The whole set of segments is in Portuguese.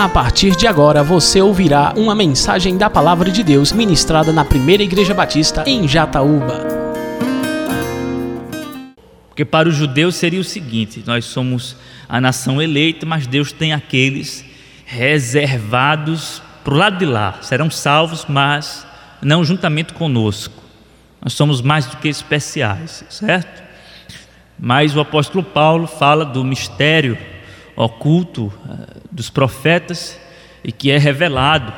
A partir de agora você ouvirá uma mensagem da Palavra de Deus ministrada na Primeira Igreja Batista em Jataúba. Porque para os judeus seria o seguinte: nós somos a nação eleita, mas Deus tem aqueles reservados para o lado de lá, serão salvos, mas não juntamente conosco. Nós somos mais do que especiais, certo? Mas o apóstolo Paulo fala do mistério oculto eh, dos profetas e que é revelado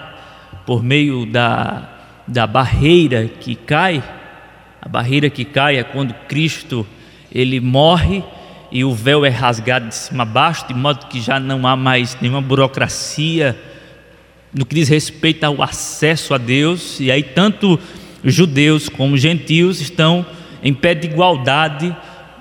por meio da, da barreira que cai. A barreira que cai é quando Cristo ele morre e o véu é rasgado de cima a baixo, de modo que já não há mais nenhuma burocracia no que diz respeito ao acesso a Deus, e aí tanto judeus como gentios estão em pé de igualdade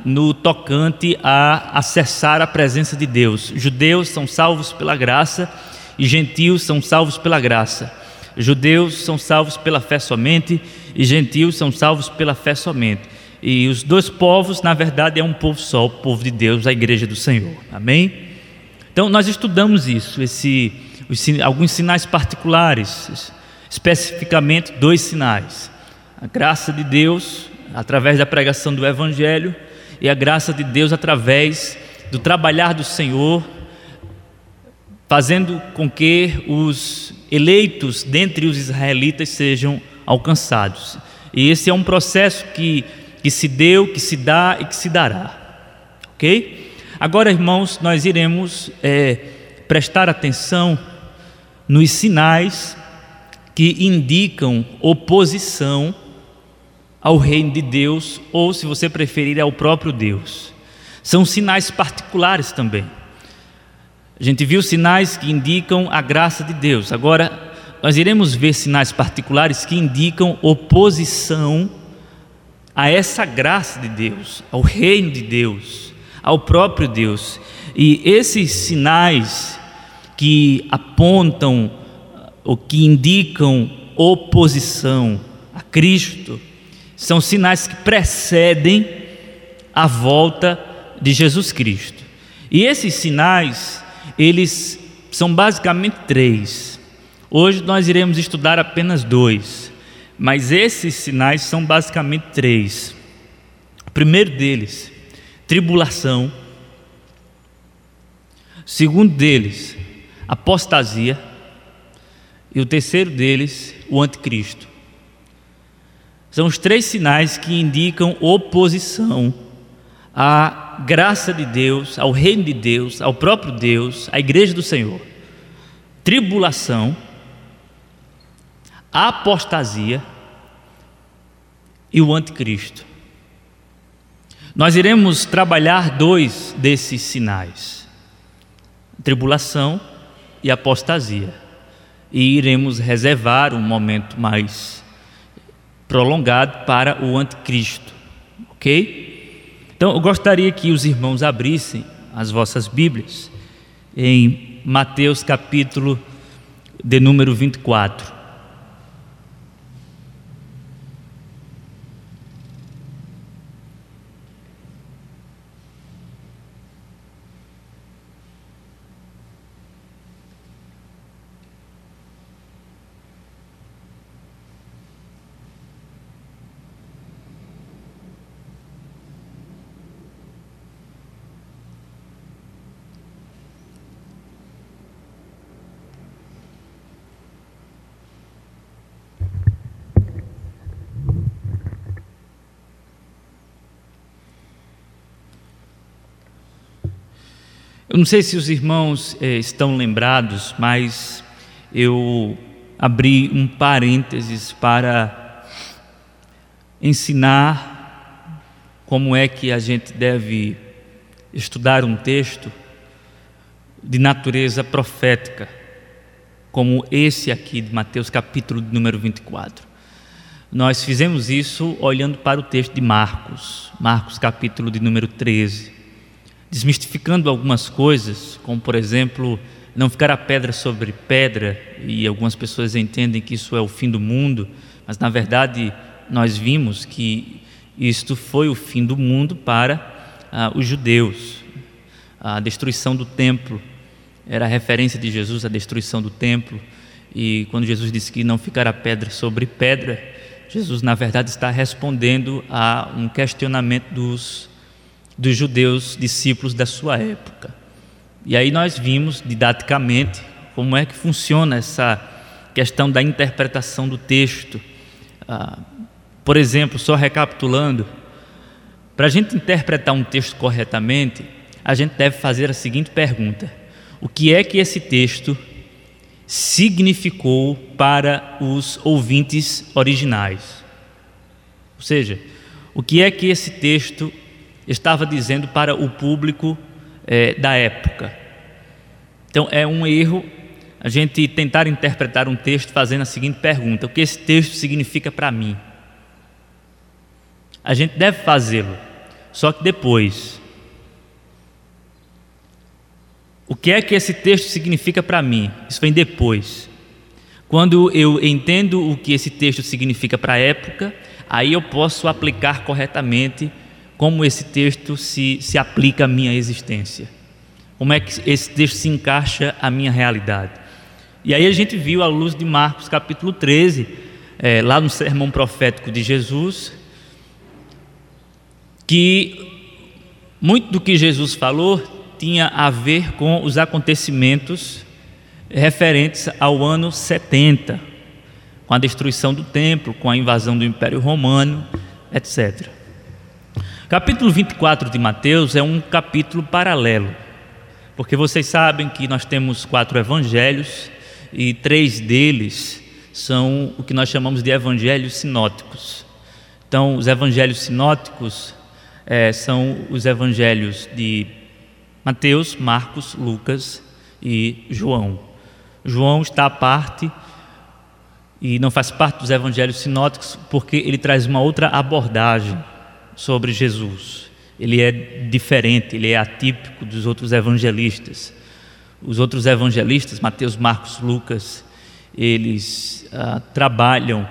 no tocante a acessar a presença de Deus. Judeus são salvos pela graça e gentios são salvos pela graça. Judeus são salvos pela fé somente e gentios são salvos pela fé somente. E os dois povos, na verdade, é um povo só, o povo de Deus, a igreja do Senhor. Amém? Então, nós estudamos isso, esse, os, alguns sinais particulares, especificamente dois sinais: a graça de Deus através da pregação do Evangelho e a graça de Deus através do trabalhar do Senhor, fazendo com que os eleitos dentre os israelitas sejam alcançados. E esse é um processo que, que se deu, que se dá e que se dará. Ok? Agora, irmãos, nós iremos é, prestar atenção nos sinais que indicam oposição ao reino de Deus, ou se você preferir, ao próprio Deus. São sinais particulares também. A gente viu sinais que indicam a graça de Deus. Agora, nós iremos ver sinais particulares que indicam oposição a essa graça de Deus, ao reino de Deus, ao próprio Deus. E esses sinais que apontam ou que indicam oposição a Cristo, são sinais que precedem a volta de Jesus Cristo. E esses sinais, eles são basicamente três. Hoje nós iremos estudar apenas dois, mas esses sinais são basicamente três. O primeiro deles, tribulação. O segundo deles, apostasia. E o terceiro deles, o anticristo. São os três sinais que indicam oposição à graça de Deus, ao reino de Deus, ao próprio Deus, à igreja do Senhor. Tribulação, apostasia e o anticristo. Nós iremos trabalhar dois desses sinais: tribulação e apostasia. E iremos reservar um momento mais prolongado para o anticristo. Ok? Então eu gostaria que os irmãos abrissem as vossas Bíblias em Mateus capítulo de número 24. Eu não sei se os irmãos eh, estão lembrados, mas eu abri um parênteses para ensinar como é que a gente deve estudar um texto de natureza profética, como esse aqui de Mateus capítulo número 24. Nós fizemos isso olhando para o texto de Marcos, Marcos capítulo de número 13 desmistificando algumas coisas, como por exemplo, não ficar a pedra sobre pedra, e algumas pessoas entendem que isso é o fim do mundo, mas na verdade nós vimos que isto foi o fim do mundo para ah, os judeus, a destruição do templo era a referência de Jesus à destruição do templo. E quando Jesus disse que não ficará pedra sobre pedra, Jesus, na verdade, está respondendo a um questionamento dos, dos judeus discípulos da sua época. E aí nós vimos didaticamente como é que funciona essa questão da interpretação do texto. Ah, por exemplo, só recapitulando, para a gente interpretar um texto corretamente, a gente deve fazer a seguinte pergunta: O que é que esse texto significou para os ouvintes originais? Ou seja, o que é que esse texto estava dizendo para o público é, da época? Então, é um erro a gente tentar interpretar um texto fazendo a seguinte pergunta: O que esse texto significa para mim? A gente deve fazê-lo, só que depois. O que é que esse texto significa para mim? Isso vem depois. Quando eu entendo o que esse texto significa para a época, aí eu posso aplicar corretamente como esse texto se, se aplica à minha existência. Como é que esse texto se encaixa à minha realidade. E aí a gente viu à luz de Marcos capítulo 13, é, lá no sermão profético de Jesus, que muito do que Jesus falou tinha a ver com os acontecimentos referentes ao ano 70, com a destruição do templo, com a invasão do Império Romano, etc. Capítulo 24 de Mateus é um capítulo paralelo, porque vocês sabem que nós temos quatro evangelhos e três deles são o que nós chamamos de evangelhos sinóticos. Então, os evangelhos sinóticos é, são os evangelhos de Mateus, Marcos, Lucas e João. João está à parte e não faz parte dos evangelhos sinóticos porque ele traz uma outra abordagem sobre Jesus. Ele é diferente, ele é atípico dos outros evangelistas. Os outros evangelistas, Mateus, Marcos, Lucas, eles ah, trabalham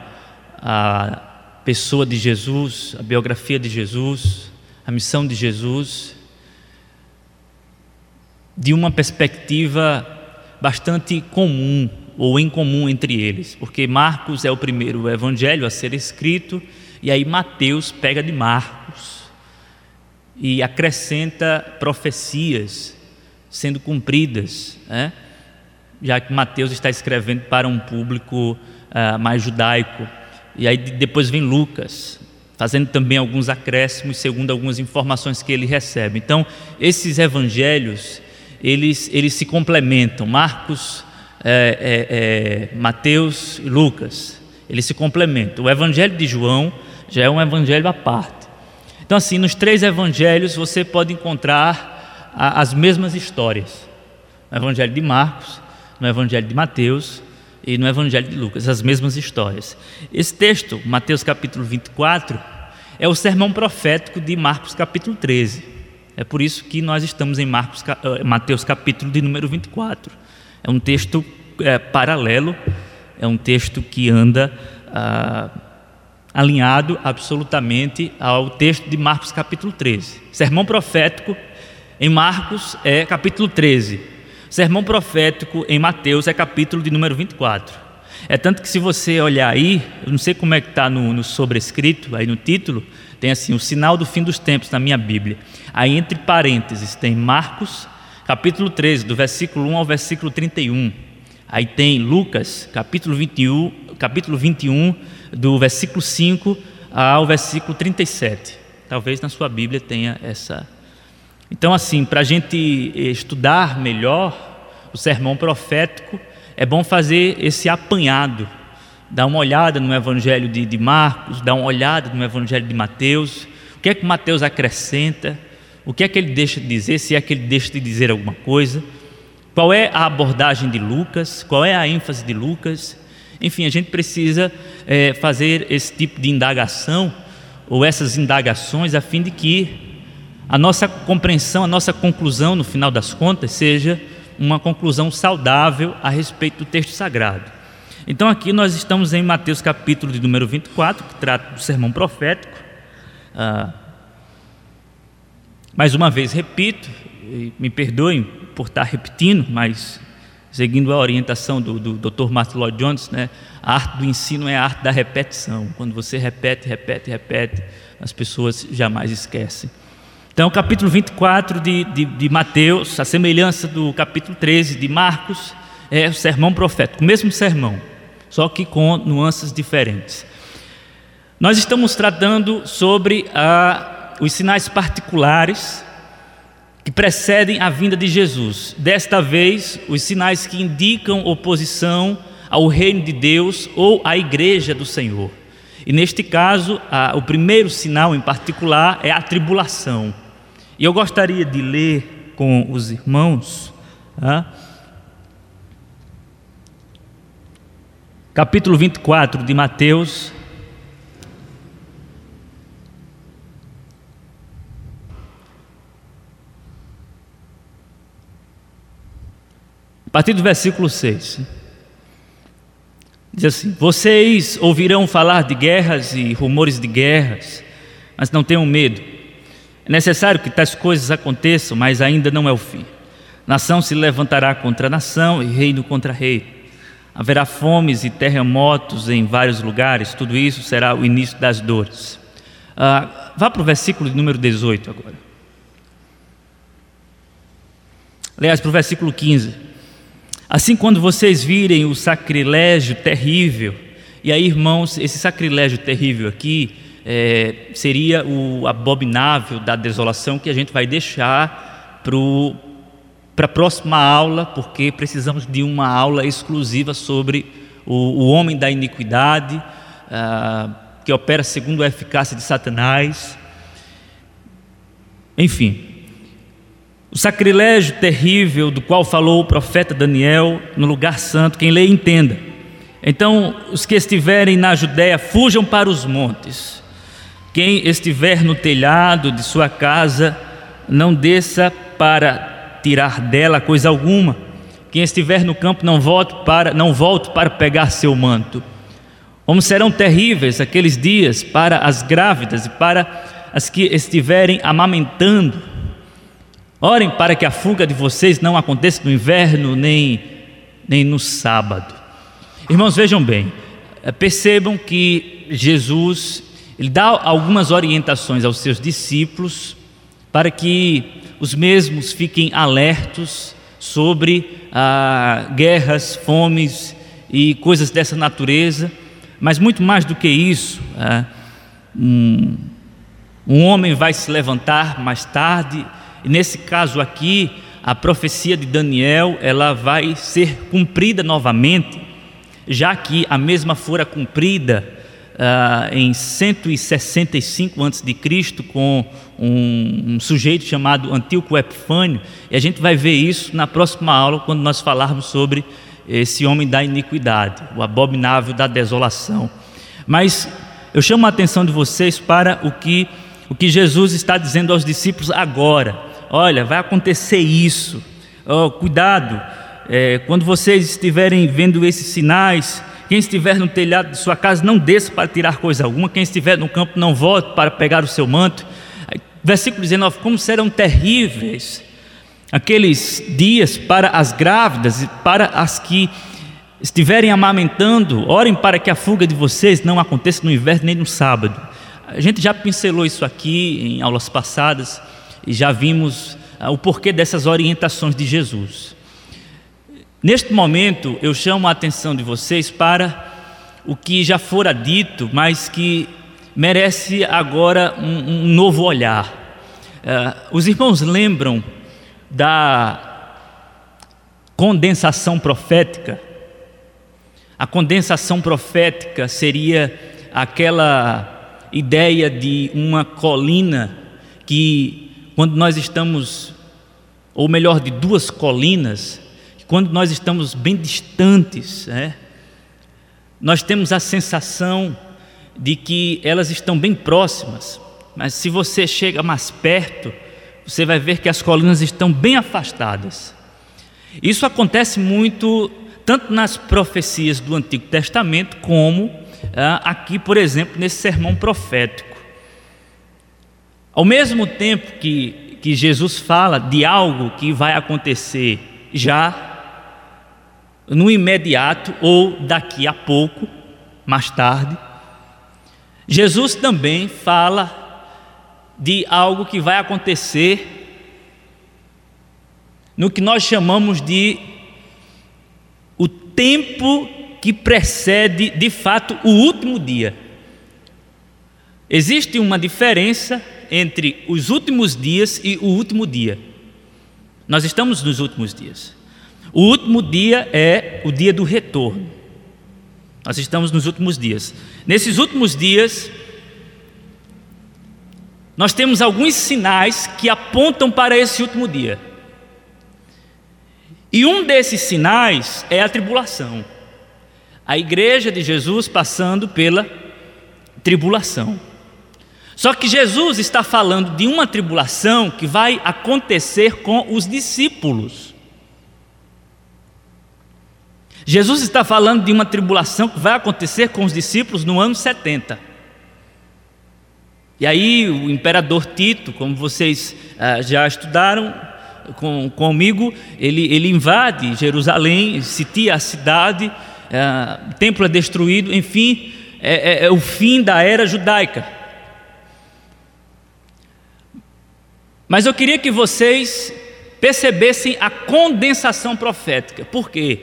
a pessoa de Jesus, a biografia de Jesus, a missão de Jesus de uma perspectiva bastante comum ou incomum entre eles, porque Marcos é o primeiro evangelho a ser escrito e aí Mateus pega de Marcos e acrescenta profecias sendo cumpridas, né? já que Mateus está escrevendo para um público uh, mais judaico. E aí depois vem Lucas, fazendo também alguns acréscimos segundo algumas informações que ele recebe. Então, esses evangelhos, eles, eles se complementam. Marcos, é, é, é, Mateus e Lucas, eles se complementam. O evangelho de João já é um evangelho à parte. Então, assim, nos três evangelhos você pode encontrar a, as mesmas histórias. No evangelho de Marcos, no evangelho de Mateus e no Evangelho de Lucas, as mesmas histórias. Esse texto, Mateus capítulo 24, é o sermão profético de Marcos capítulo 13. É por isso que nós estamos em Marcos, eh, Mateus capítulo de número 24. É um texto é, paralelo, é um texto que anda ah, alinhado absolutamente ao texto de Marcos capítulo 13. Sermão profético em Marcos é capítulo 13 sermão profético em Mateus é capítulo de número 24. É tanto que se você olhar aí, eu não sei como é que está no, no sobrescrito, aí no título, tem assim, o sinal do fim dos tempos na minha Bíblia. Aí entre parênteses tem Marcos, capítulo 13, do versículo 1 ao versículo 31. Aí tem Lucas, capítulo 21, capítulo 21, do versículo 5 ao versículo 37. Talvez na sua Bíblia tenha essa. Então, assim, para a gente estudar melhor o sermão profético, é bom fazer esse apanhado, dar uma olhada no Evangelho de, de Marcos, dar uma olhada no Evangelho de Mateus, o que é que Mateus acrescenta, o que é que ele deixa de dizer, se é que ele deixa de dizer alguma coisa, qual é a abordagem de Lucas, qual é a ênfase de Lucas. Enfim, a gente precisa é, fazer esse tipo de indagação ou essas indagações a fim de que a nossa compreensão, a nossa conclusão, no final das contas, seja uma conclusão saudável a respeito do texto sagrado. Então, aqui nós estamos em Mateus capítulo de número 24, que trata do sermão profético. Ah, mais uma vez repito, me perdoem por estar repetindo, mas seguindo a orientação do, do Dr. Martin Lloyd Jones, né, a arte do ensino é a arte da repetição. Quando você repete, repete, repete, as pessoas jamais esquecem. Então, o capítulo 24 de, de, de Mateus, a semelhança do capítulo 13 de Marcos, é o sermão profético, o mesmo sermão, só que com nuances diferentes. Nós estamos tratando sobre os sinais particulares que precedem a vinda de Jesus. Desta vez, os sinais que indicam oposição ao reino de Deus ou à igreja do Senhor. E neste caso, a, o primeiro sinal em particular é a tribulação. E eu gostaria de ler com os irmãos, tá? capítulo 24 de Mateus, A partir do versículo 6. Diz assim: Vocês ouvirão falar de guerras e rumores de guerras, mas não tenham medo. É necessário que tais coisas aconteçam, mas ainda não é o fim. Nação se levantará contra nação e reino contra rei. Haverá fomes e terremotos em vários lugares, tudo isso será o início das dores. Ah, vá para o versículo número 18 agora. Aliás, para o versículo 15. Assim, quando vocês virem o sacrilégio terrível, e aí, irmãos, esse sacrilégio terrível aqui é, seria o abominável da desolação que a gente vai deixar para a próxima aula, porque precisamos de uma aula exclusiva sobre o, o homem da iniquidade, ah, que opera segundo a eficácia de Satanás. Enfim, o sacrilégio terrível do qual falou o profeta Daniel no lugar santo, quem lê entenda. Então, os que estiverem na Judéia, fujam para os montes. Quem estiver no telhado de sua casa, não desça para tirar dela coisa alguma. Quem estiver no campo, não volte para, não volte para pegar seu manto. Como serão terríveis aqueles dias para as grávidas e para as que estiverem amamentando Orem para que a fuga de vocês não aconteça no inverno nem, nem no sábado. Irmãos, vejam bem, eh, percebam que Jesus ele dá algumas orientações aos seus discípulos para que os mesmos fiquem alertos sobre ah, guerras, fomes e coisas dessa natureza, mas muito mais do que isso, ah, um, um homem vai se levantar mais tarde nesse caso aqui, a profecia de Daniel, ela vai ser cumprida novamente, já que a mesma fora cumprida uh, em 165 a.C. com um, um, sujeito chamado Antíoco Epifânio, e a gente vai ver isso na próxima aula, quando nós falarmos sobre esse homem da iniquidade, o abominável da desolação. Mas eu chamo a atenção de vocês para o que, o que Jesus está dizendo aos discípulos agora olha, vai acontecer isso, oh, cuidado, é, quando vocês estiverem vendo esses sinais, quem estiver no telhado de sua casa, não desça para tirar coisa alguma, quem estiver no campo, não volte para pegar o seu manto. Versículo 19: Como serão terríveis aqueles dias para as grávidas e para as que estiverem amamentando, orem para que a fuga de vocês não aconteça no inverno nem no sábado. A gente já pincelou isso aqui em aulas passadas e já vimos ah, o porquê dessas orientações de Jesus. Neste momento, eu chamo a atenção de vocês para o que já fora dito, mas que merece agora um, um novo olhar. Uh, os irmãos lembram da condensação profética? A condensação profética seria aquela ideia de uma colina que quando nós estamos, ou melhor, de duas colinas, quando nós estamos bem distantes, é, nós temos a sensação de que elas estão bem próximas, mas se você chega mais perto, você vai ver que as colinas estão bem afastadas. Isso acontece muito tanto nas profecias do Antigo Testamento como ah, aqui, por exemplo, nesse sermão profético. Ao mesmo tempo que, que Jesus fala de algo que vai acontecer já no imediato ou daqui a pouco, mais tarde. Jesus também fala de algo que vai acontecer no que nós chamamos de o tempo que precede de fato o último dia. Existe uma diferença entre os últimos dias e o último dia. Nós estamos nos últimos dias. O último dia é o dia do retorno. Nós estamos nos últimos dias. Nesses últimos dias, nós temos alguns sinais que apontam para esse último dia. E um desses sinais é a tribulação. A igreja de Jesus passando pela tribulação. Só que Jesus está falando de uma tribulação que vai acontecer com os discípulos. Jesus está falando de uma tribulação que vai acontecer com os discípulos no ano 70. E aí o imperador Tito, como vocês ah, já estudaram com, comigo, ele, ele invade Jerusalém, sitia a cidade, ah, o templo é destruído, enfim, é, é, é o fim da era judaica. Mas eu queria que vocês percebessem a condensação profética. Por quê?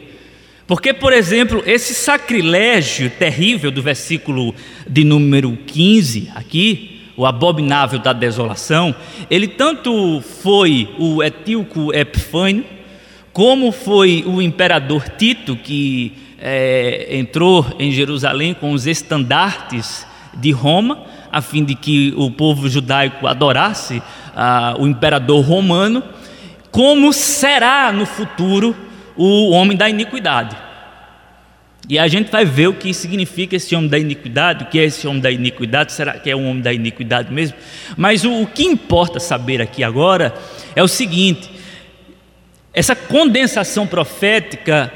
Porque, por exemplo, esse sacrilégio terrível do versículo de número 15 aqui, o abominável da desolação, ele tanto foi o etíoco Epifânio, como foi o imperador Tito, que é, entrou em Jerusalém com os estandartes de Roma, a fim de que o povo judaico adorasse ah, o imperador romano, como será no futuro o homem da iniquidade. E a gente vai ver o que significa esse homem da iniquidade, o que é esse homem da iniquidade, será que é um homem da iniquidade mesmo? Mas o, o que importa saber aqui agora é o seguinte: essa condensação profética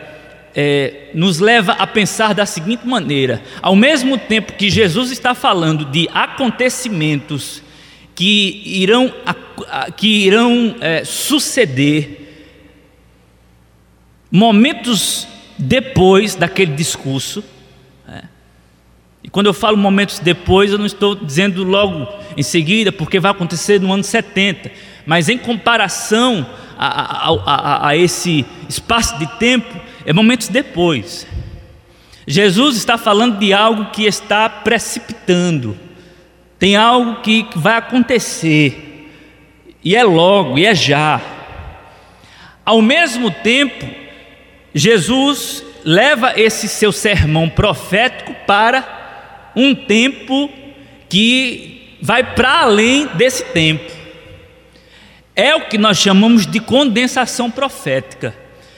é, nos leva a pensar da seguinte maneira: ao mesmo tempo que Jesus está falando de acontecimentos que irão, que irão é, suceder momentos depois daquele discurso. E quando eu falo momentos depois, eu não estou dizendo logo em seguida, porque vai acontecer no ano 70, mas em comparação a, a, a, a esse espaço de tempo, é momentos depois. Jesus está falando de algo que está precipitando tem algo que vai acontecer, e é logo, e é já. Ao mesmo tempo, Jesus leva esse seu sermão profético para um tempo que vai para além desse tempo. É o que nós chamamos de condensação profética.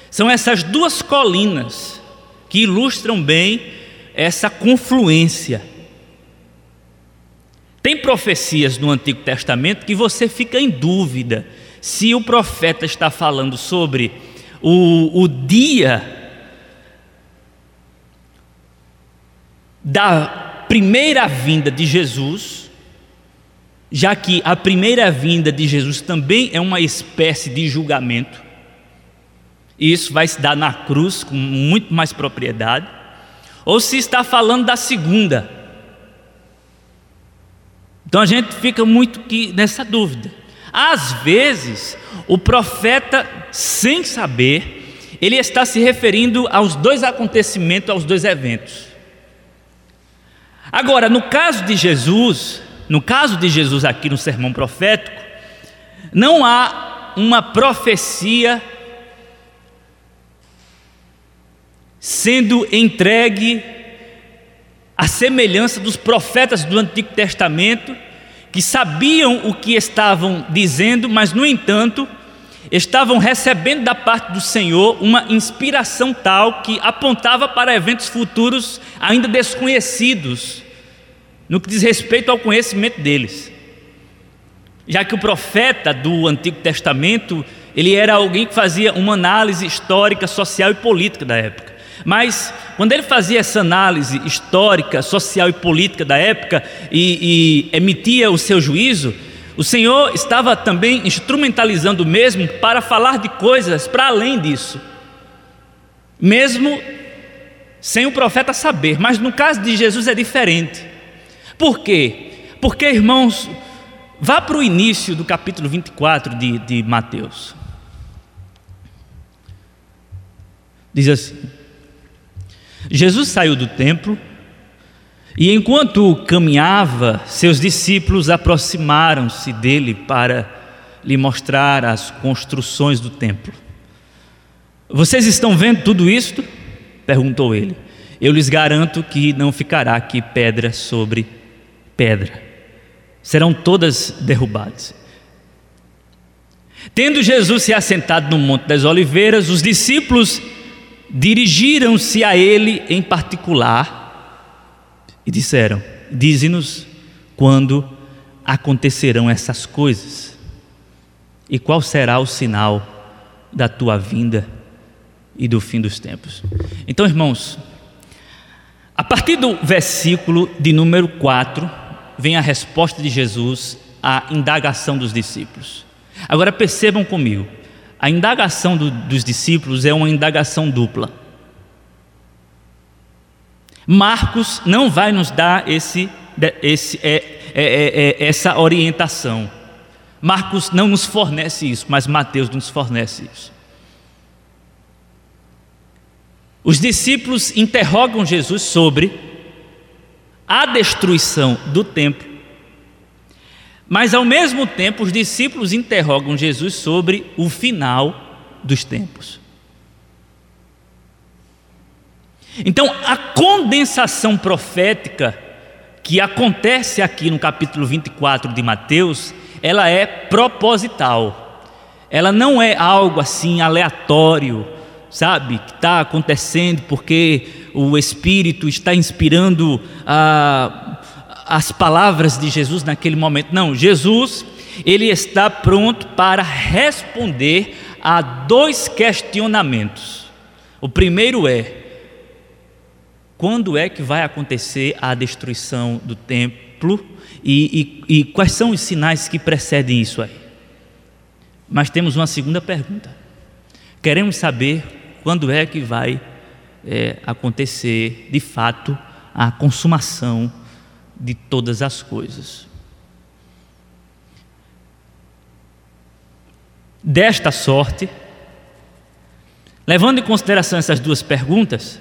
São essas duas colinas que ilustram bem essa confluência. Tem profecias no Antigo Testamento que você fica em dúvida se o profeta está falando sobre o, o dia da primeira vinda de Jesus, já que a primeira vinda de Jesus também é uma espécie de julgamento, e isso vai se dar na cruz com muito mais propriedade, ou se está falando da segunda então a gente fica muito nessa dúvida. Às vezes, o profeta, sem saber, ele está se referindo aos dois acontecimentos, aos dois eventos. Agora, no caso de Jesus, no caso de Jesus aqui no sermão profético, não há uma profecia sendo entregue a semelhança dos profetas do Antigo Testamento, que sabiam o que estavam dizendo, mas, no entanto, estavam recebendo da parte do Senhor uma inspiração tal que apontava para eventos futuros ainda desconhecidos, no que diz respeito ao conhecimento deles. Já que o profeta do Antigo Testamento, ele era alguém que fazia uma análise histórica, social e política da época. Mas quando ele fazia essa análise histórica, social e política da época e, e emitia o seu juízo, o Senhor estava também instrumentalizando mesmo para falar de coisas para além disso, mesmo sem o profeta saber, mas no caso de Jesus é diferente. Por quê? Porque, irmãos, vá para o início do capítulo 24 de, de Mateus. Diz assim: Jesus saiu do templo e enquanto caminhava, seus discípulos aproximaram-se dele para lhe mostrar as construções do templo. Vocês estão vendo tudo isto? perguntou ele. Eu lhes garanto que não ficará aqui pedra sobre pedra. Serão todas derrubadas. Tendo Jesus se assentado no Monte das Oliveiras, os discípulos dirigiram-se a ele em particular e disseram: Dize-nos quando acontecerão essas coisas e qual será o sinal da tua vinda e do fim dos tempos. Então, irmãos, a partir do versículo de número 4, vem a resposta de Jesus à indagação dos discípulos. Agora percebam comigo, a indagação do, dos discípulos é uma indagação dupla. Marcos não vai nos dar esse, esse, é, é, é, é, essa orientação. Marcos não nos fornece isso, mas Mateus nos fornece isso. Os discípulos interrogam Jesus sobre a destruição do templo, mas ao mesmo tempo os discípulos interrogam Jesus sobre o final dos tempos. Então, a condensação profética que acontece aqui no capítulo 24 de Mateus, ela é proposital. Ela não é algo assim aleatório, sabe, que está acontecendo porque o Espírito está inspirando ah, as palavras de Jesus naquele momento. Não, Jesus, ele está pronto para responder a dois questionamentos. O primeiro é: quando é que vai acontecer a destruição do templo e, e, e quais são os sinais que precedem isso aí. Mas temos uma segunda pergunta. Queremos saber quando é que vai é, acontecer de fato a consumação de todas as coisas. Desta sorte, levando em consideração essas duas perguntas,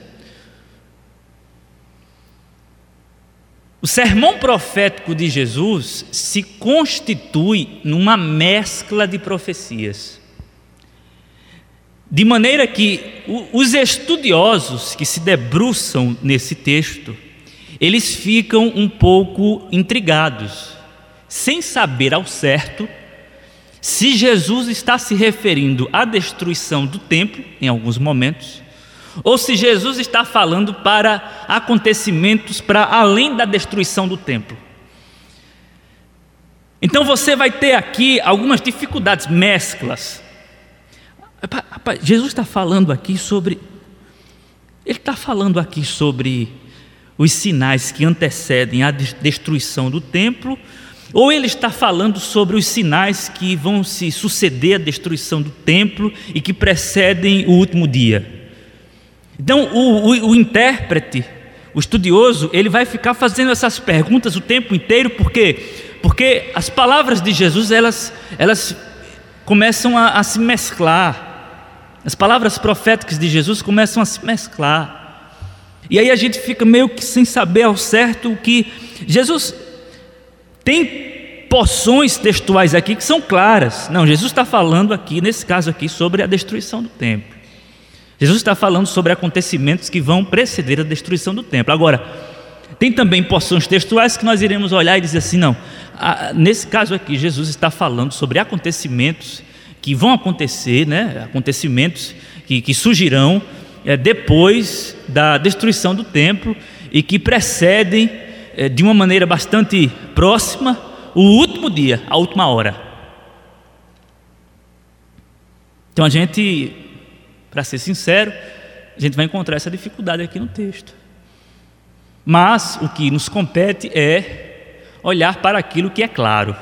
O sermão profético de Jesus se constitui numa mescla de profecias. De maneira que os estudiosos que se debruçam nesse texto, eles ficam um pouco intrigados, sem saber ao certo se Jesus está se referindo à destruição do templo, em alguns momentos, ou se Jesus está falando para acontecimentos para além da destruição do templo. Então você vai ter aqui algumas dificuldades, mesclas. Jesus está falando aqui sobre. Ele está falando aqui sobre os sinais que antecedem a destruição do templo, ou ele está falando sobre os sinais que vão se suceder à destruição do templo e que precedem o último dia. Então, o, o, o intérprete, o estudioso, ele vai ficar fazendo essas perguntas o tempo inteiro, por quê? Porque as palavras de Jesus, elas, elas começam a, a se mesclar. As palavras proféticas de Jesus começam a se mesclar. E aí a gente fica meio que sem saber ao certo o que Jesus tem porções textuais aqui que são claras. Não, Jesus está falando aqui, nesse caso aqui, sobre a destruição do templo. Jesus está falando sobre acontecimentos que vão preceder a destruição do templo. Agora, tem também porções textuais que nós iremos olhar e dizer assim: não, nesse caso aqui, Jesus está falando sobre acontecimentos que vão acontecer, né, acontecimentos que, que surgirão é, depois da destruição do templo e que precedem é, de uma maneira bastante próxima o último dia, a última hora. Então a gente para ser sincero, a gente vai encontrar essa dificuldade aqui no texto. Mas o que nos compete é olhar para aquilo que é claro.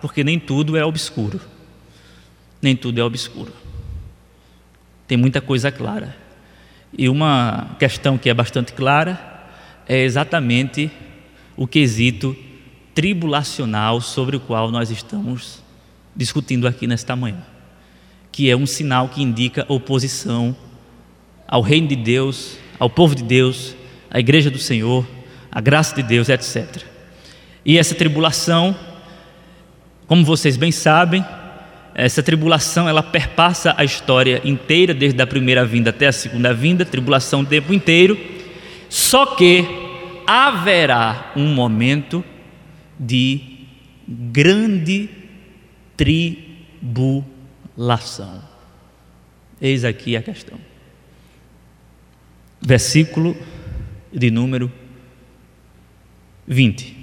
porque nem tudo é obscuro. Nem tudo é obscuro. Tem muita coisa clara. E uma questão que é bastante clara é exatamente o quesito tribulacional sobre o qual nós estamos discutindo aqui nesta manhã, que é um sinal que indica oposição ao reino de Deus, ao povo de Deus, à igreja do Senhor, à graça de Deus, etc. E essa tribulação, como vocês bem sabem, essa tribulação ela perpassa a história inteira, desde a primeira vinda até a segunda vinda, tribulação o tempo inteiro. Só que haverá um momento de grande tribulação. Eis aqui a questão. Versículo de número 20.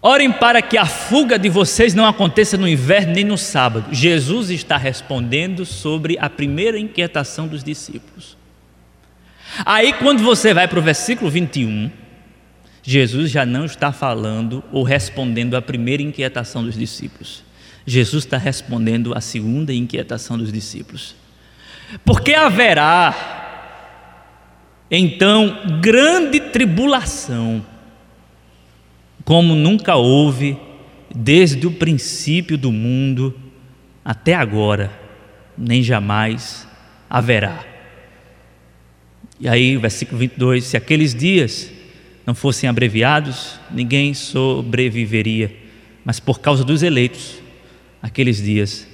Orem para que a fuga de vocês não aconteça no inverno nem no sábado. Jesus está respondendo sobre a primeira inquietação dos discípulos. Aí, quando você vai para o versículo 21, Jesus já não está falando ou respondendo à primeira inquietação dos discípulos. Jesus está respondendo à segunda inquietação dos discípulos. Porque haverá, então, grande tribulação como nunca houve desde o princípio do mundo até agora, nem jamais haverá. E aí, versículo 22: se aqueles dias não fossem abreviados, ninguém sobreviveria, mas por causa dos eleitos, aqueles dias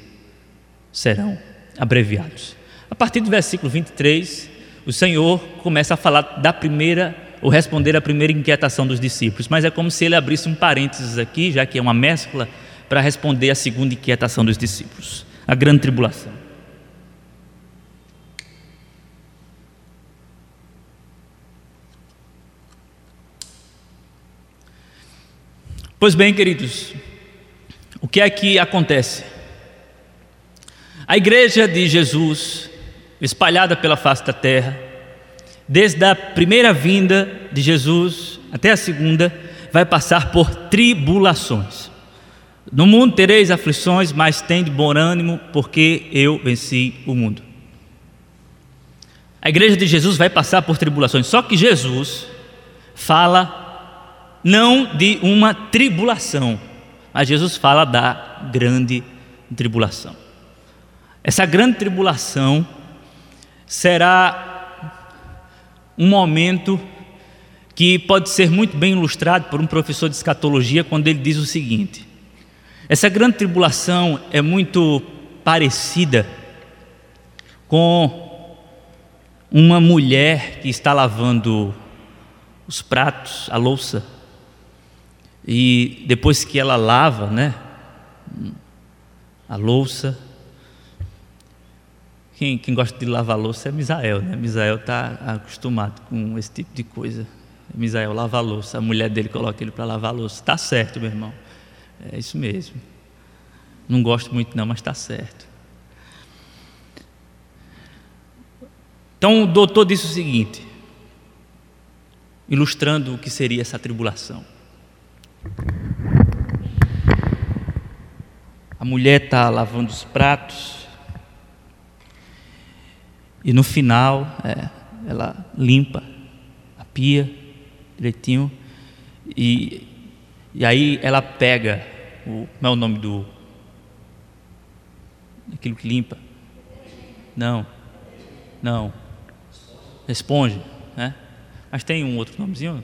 serão abreviados. A partir do versículo 23, o Senhor começa a falar da primeira ou responder à primeira inquietação dos discípulos, mas é como se ele abrisse um parênteses aqui, já que é uma mescla, para responder à segunda inquietação dos discípulos, a grande tribulação. Pois bem, queridos, o que é que acontece? A igreja de Jesus, espalhada pela face da terra, desde a primeira vinda de Jesus até a segunda, vai passar por tribulações. No mundo tereis aflições, mas tende bom ânimo, porque eu venci o mundo. A igreja de Jesus vai passar por tribulações, só que Jesus fala não de uma tribulação, mas Jesus fala da grande tribulação. Essa grande tribulação será um momento que pode ser muito bem ilustrado por um professor de escatologia quando ele diz o seguinte: essa grande tribulação é muito parecida com uma mulher que está lavando os pratos, a louça, e depois que ela lava, né, a louça, quem, quem gosta de lavar louça é Misael, né? Misael está acostumado com esse tipo de coisa. Misael lava a louça, a mulher dele coloca ele para lavar a louça. Está certo, meu irmão. É isso mesmo. Não gosto muito não, mas está certo. Então o doutor disse o seguinte, ilustrando o que seria essa tribulação. A mulher está lavando os pratos, e no final, é, ela limpa a pia direitinho. E, e aí ela pega, o, como é o nome do. aquilo que limpa? Não, não. Esponja, né? Mas tem um outro nomezinho?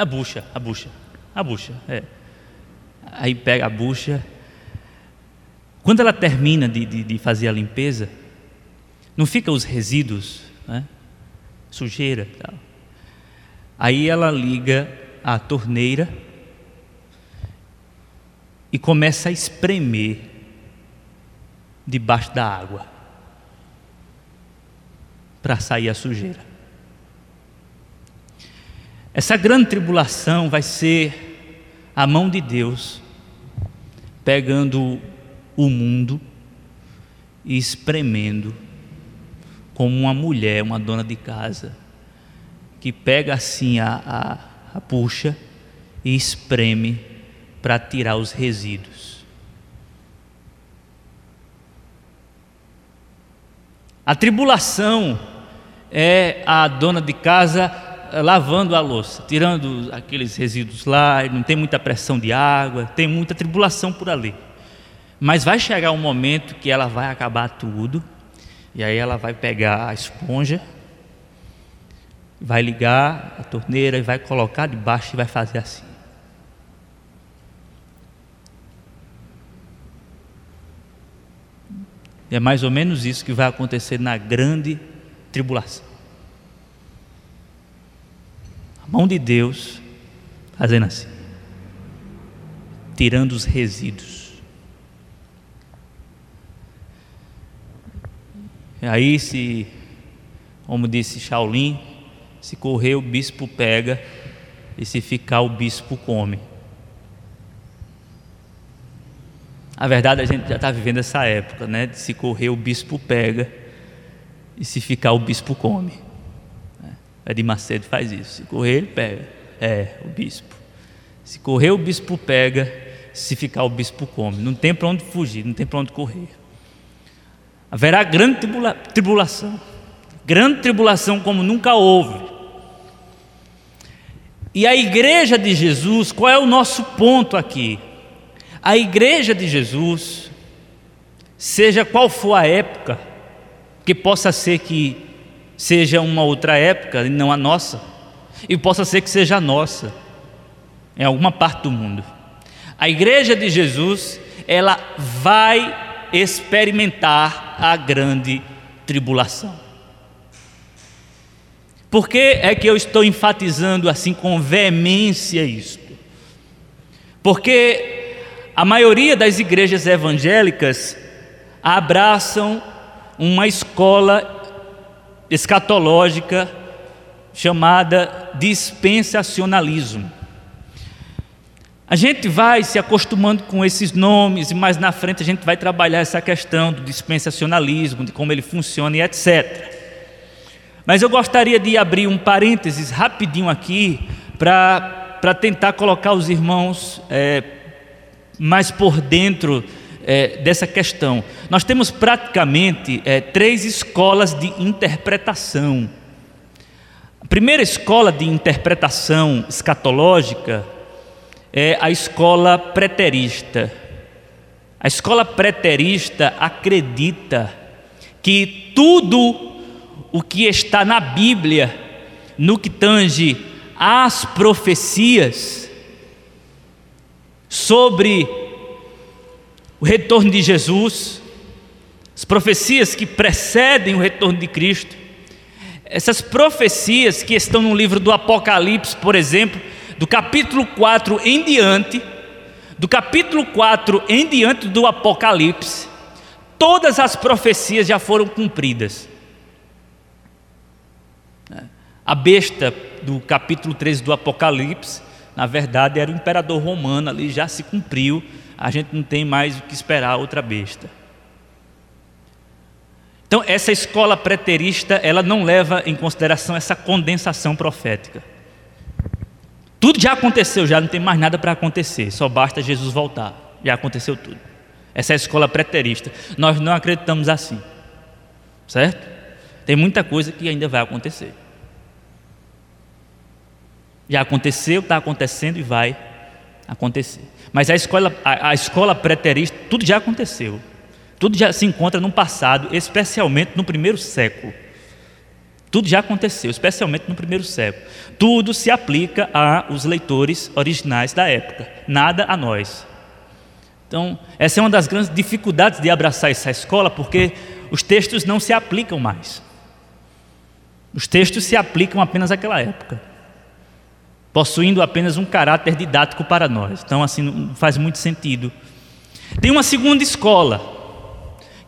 A bucha, a bucha, a bucha, é. Aí pega a bucha. Quando ela termina de, de, de fazer a limpeza, não fica os resíduos, né? sujeira tal. Aí ela liga a torneira e começa a espremer debaixo da água para sair a sujeira. Essa grande tribulação vai ser a mão de Deus pegando o mundo e espremendo como uma mulher, uma dona de casa, que pega assim a, a, a puxa e espreme para tirar os resíduos. A tribulação é a dona de casa lavando a louça, tirando aqueles resíduos lá, não tem muita pressão de água, tem muita tribulação por ali. Mas vai chegar um momento que ela vai acabar tudo, e aí ela vai pegar a esponja, vai ligar a torneira e vai colocar debaixo e vai fazer assim. É mais ou menos isso que vai acontecer na grande tribulação. A mão de Deus fazendo assim, tirando os resíduos. E aí, se, como disse Shaolin, se correr o bispo pega, e se ficar o bispo come. A verdade, a gente já está vivendo essa época, né? De se correr o bispo pega, e se ficar o bispo come. É de Macedo faz isso. Se correr, ele pega. É, o bispo. Se correr, o bispo pega. Se ficar, o bispo come. Não tem para onde fugir, não tem para onde correr. Haverá grande tribula tribulação. Grande tribulação como nunca houve. E a igreja de Jesus, qual é o nosso ponto aqui? A igreja de Jesus, seja qual for a época, que possa ser que seja uma outra época e não a nossa, e possa ser que seja a nossa, em alguma parte do mundo. A igreja de Jesus, ela vai experimentar a grande tribulação. Por que é que eu estou enfatizando assim com veemência isto? Porque a maioria das igrejas evangélicas abraçam uma escola escatológica chamada dispensacionalismo. A gente vai se acostumando com esses nomes e mais na frente a gente vai trabalhar essa questão do dispensacionalismo, de como ele funciona e etc. Mas eu gostaria de abrir um parênteses rapidinho aqui para tentar colocar os irmãos é, mais por dentro é, dessa questão. Nós temos praticamente é, três escolas de interpretação. A primeira escola de interpretação escatológica é a escola preterista. A escola preterista acredita que tudo o que está na Bíblia, no que tange às profecias sobre o retorno de Jesus, as profecias que precedem o retorno de Cristo, essas profecias que estão no livro do Apocalipse, por exemplo, do capítulo 4 em diante, do capítulo 4 em diante do Apocalipse, todas as profecias já foram cumpridas. A besta do capítulo 13 do Apocalipse, na verdade, era o imperador romano, ali já se cumpriu a gente não tem mais o que esperar outra besta. Então, essa escola preterista, ela não leva em consideração essa condensação profética. Tudo já aconteceu, já não tem mais nada para acontecer, só basta Jesus voltar. Já aconteceu tudo. Essa é a escola preterista. Nós não acreditamos assim. Certo? Tem muita coisa que ainda vai acontecer. Já aconteceu, está acontecendo e vai acontecer. Mas a escola, a, a escola preterista, tudo já aconteceu. Tudo já se encontra no passado, especialmente no primeiro século. Tudo já aconteceu, especialmente no primeiro século. Tudo se aplica aos leitores originais da época, nada a nós. Então, essa é uma das grandes dificuldades de abraçar essa escola, porque os textos não se aplicam mais. Os textos se aplicam apenas àquela época possuindo apenas um caráter didático para nós. Então, assim, não faz muito sentido. Tem uma segunda escola,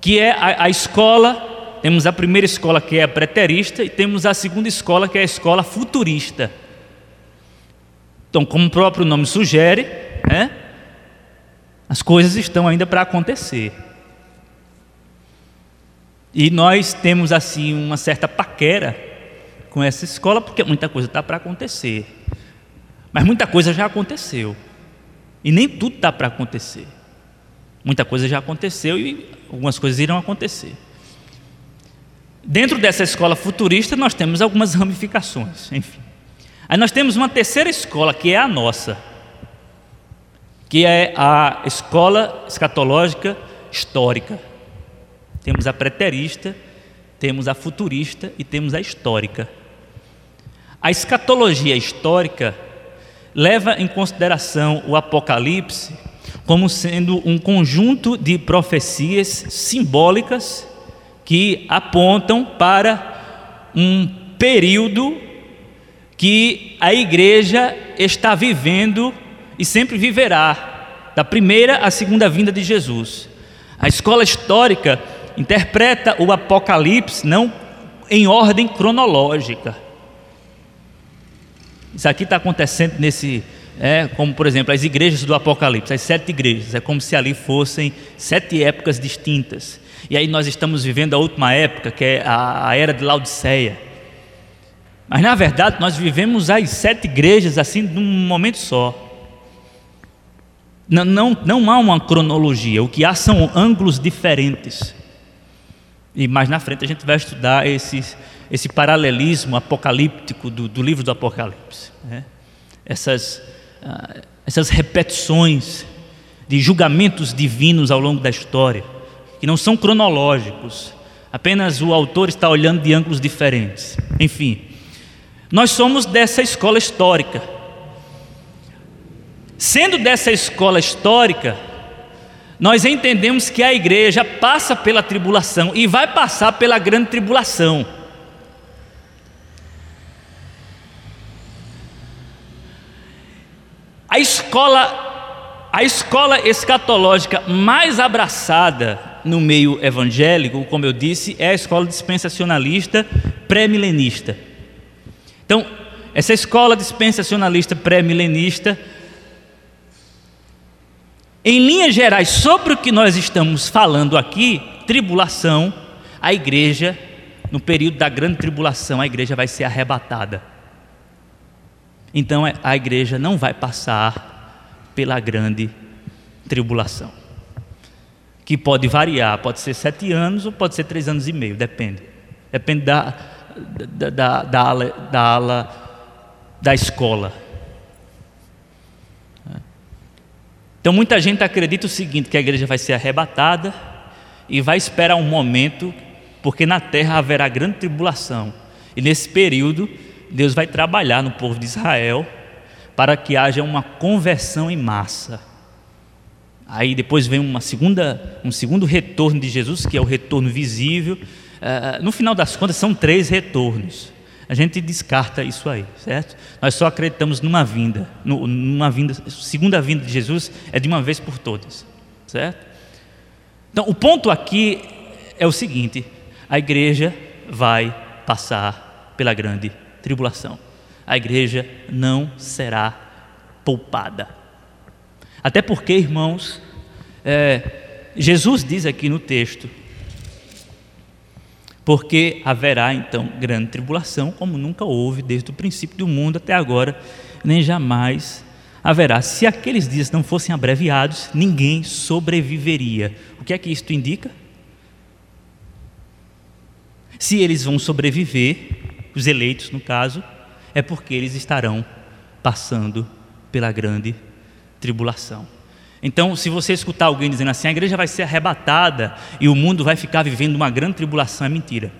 que é a, a escola. Temos a primeira escola que é a preterista e temos a segunda escola que é a escola futurista. Então, como o próprio nome sugere, né, as coisas estão ainda para acontecer. E nós temos assim uma certa paquera com essa escola, porque muita coisa está para acontecer. Mas muita coisa já aconteceu. E nem tudo está para acontecer. Muita coisa já aconteceu e algumas coisas irão acontecer. Dentro dessa escola futurista, nós temos algumas ramificações, enfim. Aí nós temos uma terceira escola, que é a nossa, que é a escola escatológica histórica. Temos a preterista, temos a futurista e temos a histórica. A escatologia histórica leva em consideração o Apocalipse como sendo um conjunto de profecias simbólicas que apontam para um período que a igreja está vivendo e sempre viverá, da primeira à segunda vinda de Jesus. A escola histórica interpreta o Apocalipse não em ordem cronológica. Isso aqui está acontecendo nesse, é, como por exemplo as igrejas do Apocalipse, as sete igrejas, é como se ali fossem sete épocas distintas. E aí nós estamos vivendo a última época, que é a, a era de Laodiceia. Mas na verdade nós vivemos as sete igrejas assim num momento só. Não, não, não há uma cronologia, o que há são ângulos diferentes. E mais na frente a gente vai estudar esse, paralelismo apocalíptico do, do livro do Apocalipse. Né? Essas, uh, essas repetições de julgamentos divinos ao longo da história, que não são cronológicos, apenas o autor está olhando de ângulos diferentes. Enfim, nós somos dessa escola histórica. Sendo dessa escola histórica, nós entendemos que a igreja passa pela tribulação e vai passar pela grande tribulação. A escola, a escola escatológica mais abraçada no meio evangélico, como eu disse, é a escola dispensacionalista pré-milenista. Então, essa escola dispensacionalista pré-milenista em linhas gerais, sobre o que nós estamos falando aqui, tribulação, a igreja, no período da grande tribulação, a igreja vai ser arrebatada. Então a igreja não vai passar pela grande tribulação. Que pode variar, pode ser sete anos ou pode ser três anos e meio, depende. Depende da, da, da, da, da, ala, da escola. Então muita gente acredita o seguinte: que a igreja vai ser arrebatada e vai esperar um momento, porque na terra haverá grande tribulação. E nesse período, Deus vai trabalhar no povo de Israel para que haja uma conversão em massa. Aí depois vem uma segunda, um segundo retorno de Jesus, que é o retorno visível. Uh, no final das contas, são três retornos. A gente descarta isso aí, certo? Nós só acreditamos numa vinda, numa vinda, segunda vinda de Jesus é de uma vez por todas, certo? Então, o ponto aqui é o seguinte: a igreja vai passar pela grande tribulação. A igreja não será poupada. Até porque, irmãos, é, Jesus diz aqui no texto porque haverá então grande tribulação, como nunca houve desde o princípio do mundo até agora, nem jamais haverá. Se aqueles dias não fossem abreviados, ninguém sobreviveria. O que é que isto indica? Se eles vão sobreviver, os eleitos no caso, é porque eles estarão passando pela grande tribulação. Então, se você escutar alguém dizendo assim, a igreja vai ser arrebatada e o mundo vai ficar vivendo uma grande tribulação, é mentira.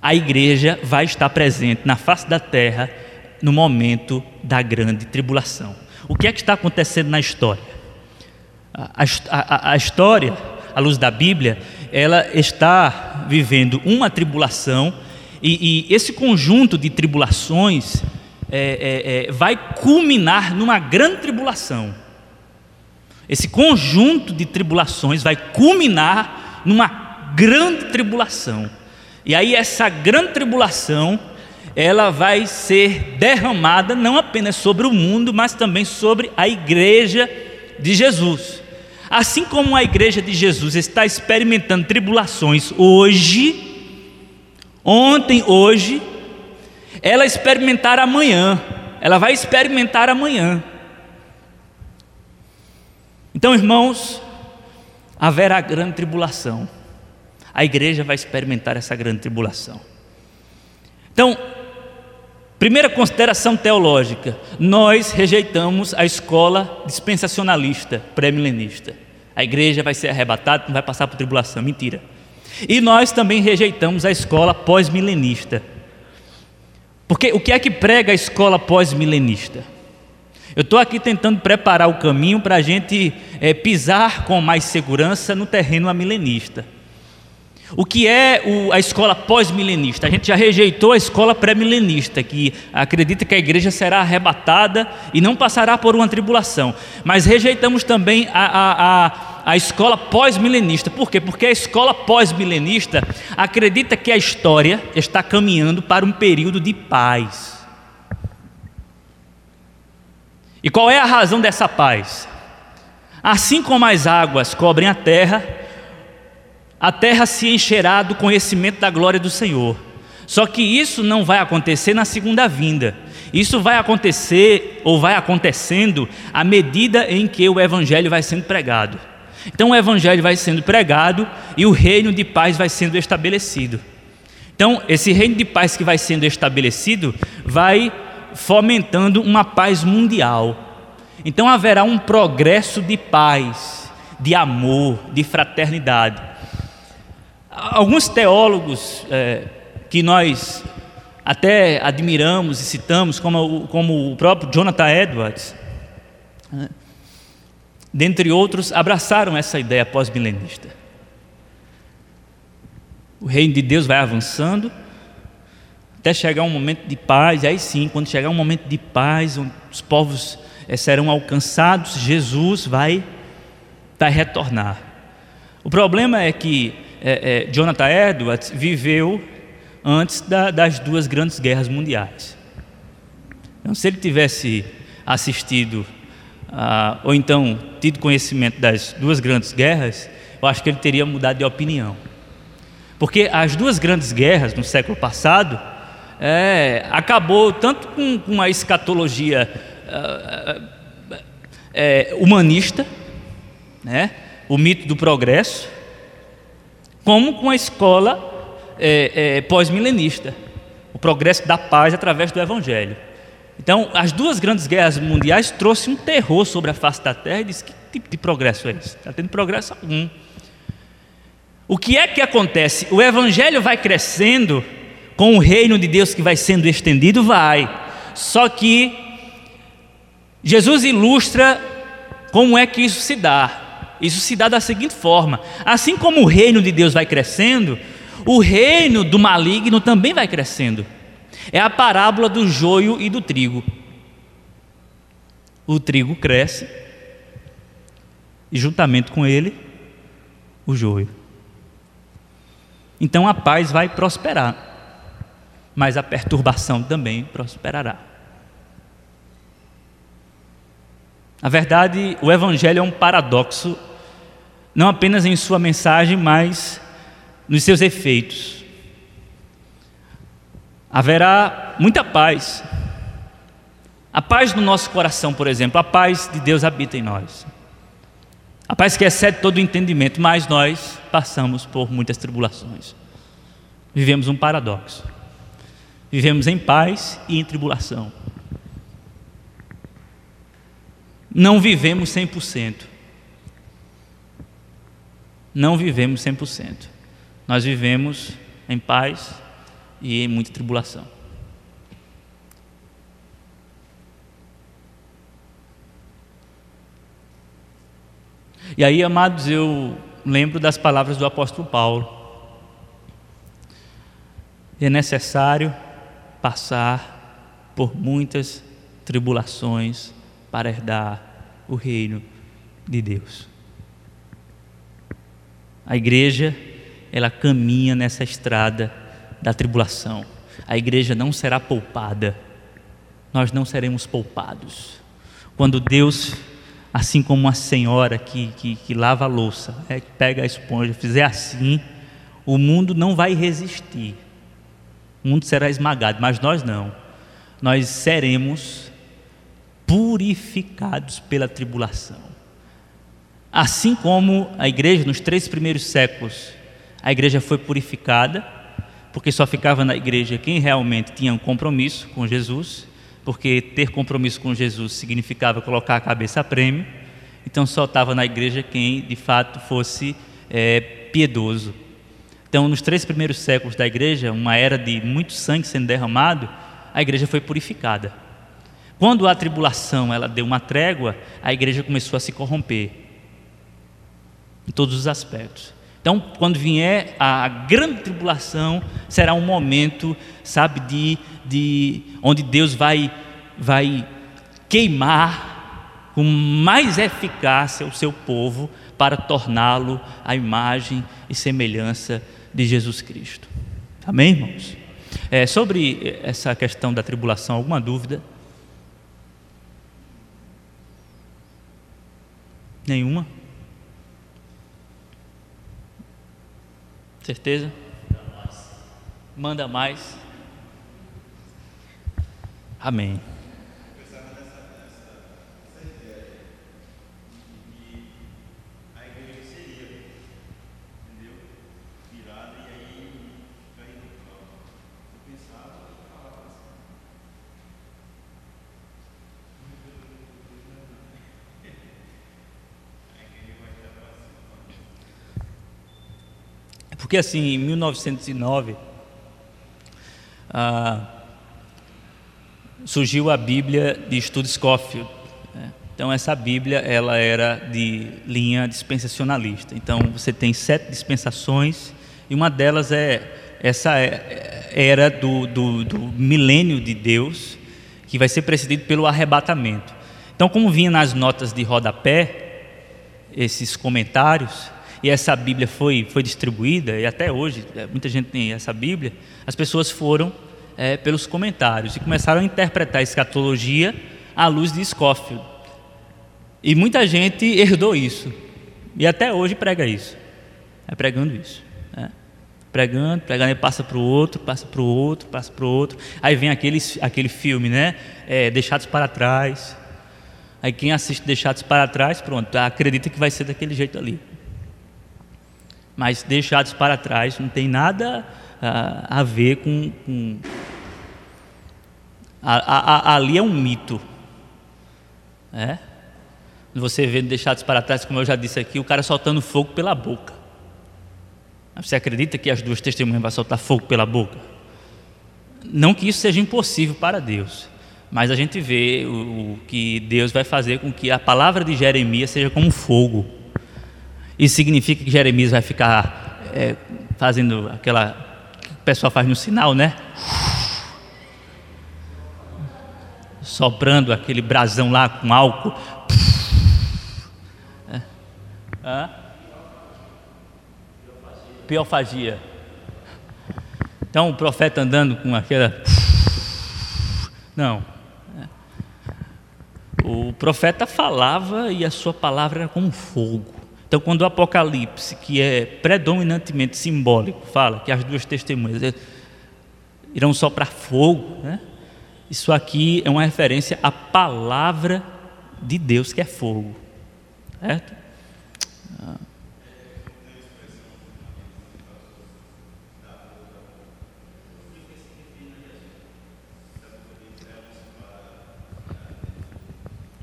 A igreja vai estar presente na face da terra no momento da grande tribulação. O que é que está acontecendo na história? A, a, a história, à luz da Bíblia, ela está vivendo uma tribulação e, e esse conjunto de tribulações é, é, é, vai culminar numa grande tribulação. Esse conjunto de tribulações vai culminar numa grande tribulação. E aí essa grande tribulação, ela vai ser derramada não apenas sobre o mundo, mas também sobre a igreja de Jesus. Assim como a igreja de Jesus está experimentando tribulações hoje, ontem, hoje, ela experimentará amanhã, ela vai experimentar amanhã. Então, irmãos, haverá grande tribulação. A igreja vai experimentar essa grande tribulação. Então, primeira consideração teológica: nós rejeitamos a escola dispensacionalista, pré-milenista. A igreja vai ser arrebatada, não vai passar por tribulação. Mentira. E nós também rejeitamos a escola pós-milenista. Porque o que é que prega a escola pós-milenista? Eu estou aqui tentando preparar o caminho para a gente é, pisar com mais segurança no terreno amilenista. O que é o, a escola pós-milenista? A gente já rejeitou a escola pré-milenista, que acredita que a igreja será arrebatada e não passará por uma tribulação. Mas rejeitamos também a, a, a, a escola pós-milenista. Por quê? Porque a escola pós-milenista acredita que a história está caminhando para um período de paz. E qual é a razão dessa paz? Assim como as águas cobrem a terra, a terra se encherá do conhecimento da glória do Senhor. Só que isso não vai acontecer na segunda vinda. Isso vai acontecer ou vai acontecendo à medida em que o evangelho vai sendo pregado. Então o evangelho vai sendo pregado e o reino de paz vai sendo estabelecido. Então, esse reino de paz que vai sendo estabelecido vai fomentando uma paz mundial. Então haverá um progresso de paz, de amor, de fraternidade. Alguns teólogos é, que nós até admiramos e citamos, como, como o próprio Jonathan Edwards, né, dentre outros, abraçaram essa ideia pós-milenista. O reino de Deus vai avançando até chegar um momento de paz, aí sim, quando chegar um momento de paz, os povos é, serão alcançados, Jesus vai, vai retornar. O problema é que é, é, Jonathan Edwards viveu antes da, das duas grandes guerras mundiais. Então, se ele tivesse assistido, ah, ou então tido conhecimento das duas grandes guerras, eu acho que ele teria mudado de opinião. Porque as duas grandes guerras no século passado é, acabou tanto com, uma escatologia é, é, humanista, né, o mito do progresso, como com a escola é, é, pós-milenista, o progresso da paz através do Evangelho. Então, as duas grandes guerras mundiais trouxeram um terror sobre a face da terra e disse: que tipo de progresso é esse? Está tendo progresso algum. O que é que acontece? O Evangelho vai crescendo com o reino de Deus que vai sendo estendido, vai. Só que Jesus ilustra como é que isso se dá. Isso se dá da seguinte forma: assim como o reino de Deus vai crescendo, o reino do maligno também vai crescendo. É a parábola do joio e do trigo. O trigo cresce e juntamente com ele o joio. Então a paz vai prosperar, mas a perturbação também prosperará. Na verdade, o Evangelho é um paradoxo, não apenas em sua mensagem, mas nos seus efeitos. Haverá muita paz. A paz no nosso coração, por exemplo, a paz de Deus habita em nós. A paz que excede todo o entendimento, mas nós passamos por muitas tribulações. Vivemos um paradoxo. Vivemos em paz e em tribulação não vivemos 100%. Não vivemos 100%. Nós vivemos em paz e em muita tribulação. E aí, amados, eu lembro das palavras do apóstolo Paulo. É necessário passar por muitas tribulações para herdar o reino de Deus. A igreja, ela caminha nessa estrada da tribulação. A igreja não será poupada. Nós não seremos poupados. Quando Deus, assim como uma senhora que, que, que lava a louça, é, pega a esponja, fizer assim, o mundo não vai resistir. O mundo será esmagado, mas nós não. Nós seremos purificados pela tribulação. Assim como a igreja nos três primeiros séculos, a igreja foi purificada, porque só ficava na igreja quem realmente tinha um compromisso com Jesus, porque ter compromisso com Jesus significava colocar a cabeça a prêmio, então só estava na igreja quem de fato fosse é, piedoso. Então, nos três primeiros séculos da igreja, uma era de muito sangue sendo derramado, a igreja foi purificada. Quando a tribulação ela deu uma trégua, a igreja começou a se corromper em todos os aspectos. Então, quando vier a grande tribulação, será um momento, sabe, de, de onde Deus vai, vai queimar com mais eficácia o seu povo para torná-lo a imagem e semelhança de Jesus Cristo. Amém, irmãos? É, sobre essa questão da tribulação, alguma dúvida? Nenhuma? Certeza? Manda mais. Amém. Porque assim, em 1909, ah, surgiu a Bíblia de Stuart Scofield. Né? Então essa Bíblia ela era de linha dispensacionalista. Então você tem sete dispensações e uma delas é essa é, era do, do, do milênio de Deus que vai ser precedido pelo arrebatamento. Então como vinha nas notas de rodapé esses comentários e essa Bíblia foi, foi distribuída, e até hoje é, muita gente tem essa Bíblia, as pessoas foram é, pelos comentários e começaram a interpretar a escatologia à luz de Scofield. E muita gente herdou isso, e até hoje prega isso, é pregando isso. É. Pregando, pregando, e passa para o outro, passa para o outro, passa para o outro. Aí vem aquele, aquele filme, né? É, Deixados para trás. Aí quem assiste Deixados para trás, pronto, acredita que vai ser daquele jeito ali mas deixados para trás, não tem nada uh, a ver com. com a, a, a, ali é um mito. É? Você vê deixados para trás, como eu já disse aqui, o cara soltando fogo pela boca. Você acredita que as duas testemunhas vão soltar fogo pela boca? Não que isso seja impossível para Deus, mas a gente vê o, o que Deus vai fazer com que a palavra de Jeremias seja como fogo. Isso significa que Jeremias vai ficar é, fazendo aquela que o pessoal faz no sinal, né? Soprando aquele brasão lá com álcool. É. Piofagia. Então o profeta andando com aquela. Não. O profeta falava e a sua palavra era como fogo. Então, quando o Apocalipse, que é predominantemente simbólico, fala que as duas testemunhas irão soprar fogo, né? isso aqui é uma referência à palavra de Deus que é fogo, certo?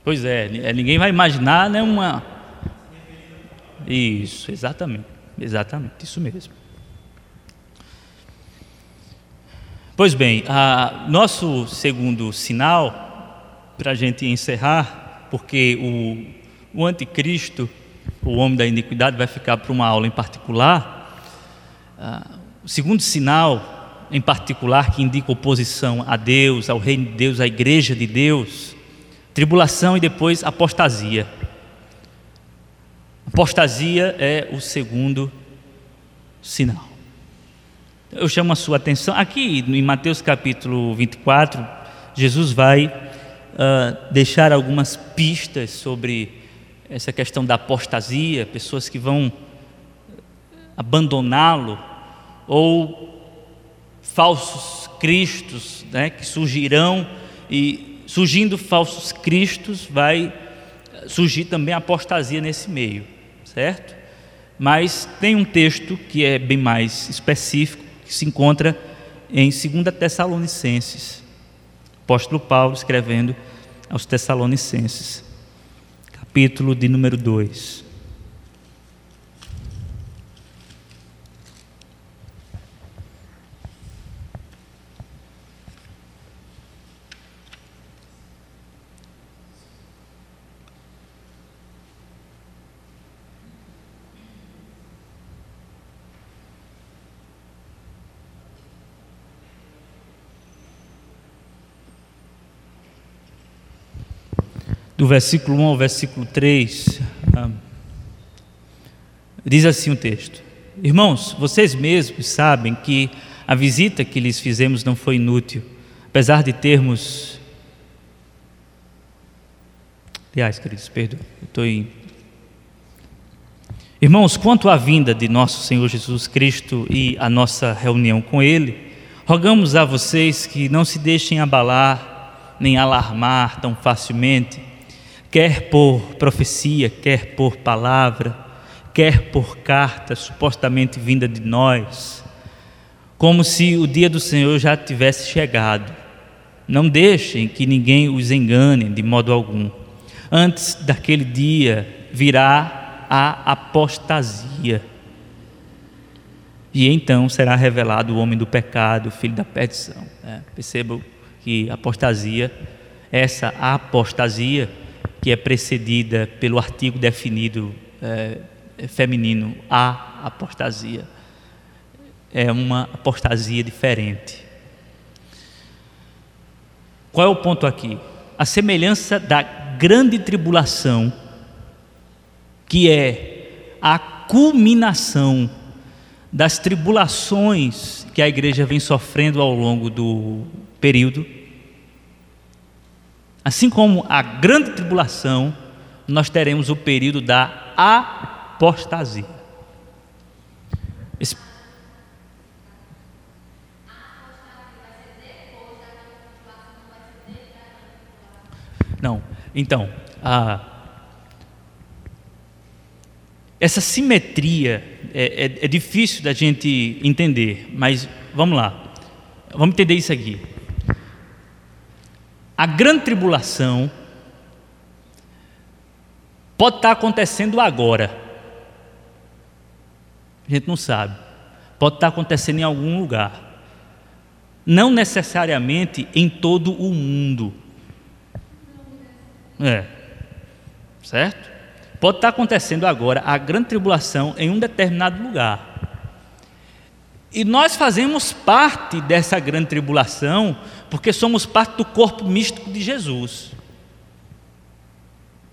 Pois é, ninguém vai imaginar né, uma, isso, exatamente. Exatamente, isso mesmo. Pois bem, a, nosso segundo sinal, para a gente encerrar, porque o, o anticristo, o homem da iniquidade, vai ficar para uma aula em particular. A, o segundo sinal, em particular, que indica oposição a Deus, ao reino de Deus, à igreja de Deus, tribulação e depois apostasia. Apostasia é o segundo sinal. Eu chamo a sua atenção, aqui em Mateus capítulo 24, Jesus vai uh, deixar algumas pistas sobre essa questão da apostasia, pessoas que vão abandoná-lo, ou falsos cristos né, que surgirão e surgindo falsos cristos, vai surgir também apostasia nesse meio, certo? Mas tem um texto que é bem mais específico, que se encontra em 2 Tessalonicenses. Apóstolo Paulo escrevendo aos Tessalonicenses, capítulo de número 2. Do versículo 1 ao versículo 3, ah, diz assim o texto: Irmãos, vocês mesmos sabem que a visita que lhes fizemos não foi inútil, apesar de termos. Aliás, queridos, perdão, estou em. Irmãos, quanto à vinda de nosso Senhor Jesus Cristo e a nossa reunião com Ele, rogamos a vocês que não se deixem abalar nem alarmar tão facilmente quer por profecia, quer por palavra, quer por carta supostamente vinda de nós, como se o dia do Senhor já tivesse chegado. Não deixem que ninguém os engane de modo algum. Antes daquele dia virá a apostasia. E então será revelado o homem do pecado, o filho da perdição. É, percebam que apostasia, essa apostasia, que é precedida pelo artigo definido é, feminino, a apostasia. É uma apostasia diferente. Qual é o ponto aqui? A semelhança da grande tribulação, que é a culminação das tribulações que a igreja vem sofrendo ao longo do período Assim como a grande tribulação, nós teremos o período da apostasia. Não, então, a... essa simetria é, é, é difícil da gente entender, mas vamos lá, vamos entender isso aqui a grande tribulação pode estar acontecendo agora. A gente não sabe. Pode estar acontecendo em algum lugar. Não necessariamente em todo o mundo. É. Certo? Pode estar acontecendo agora a grande tribulação em um determinado lugar. E nós fazemos parte dessa grande tribulação porque somos parte do corpo místico de Jesus.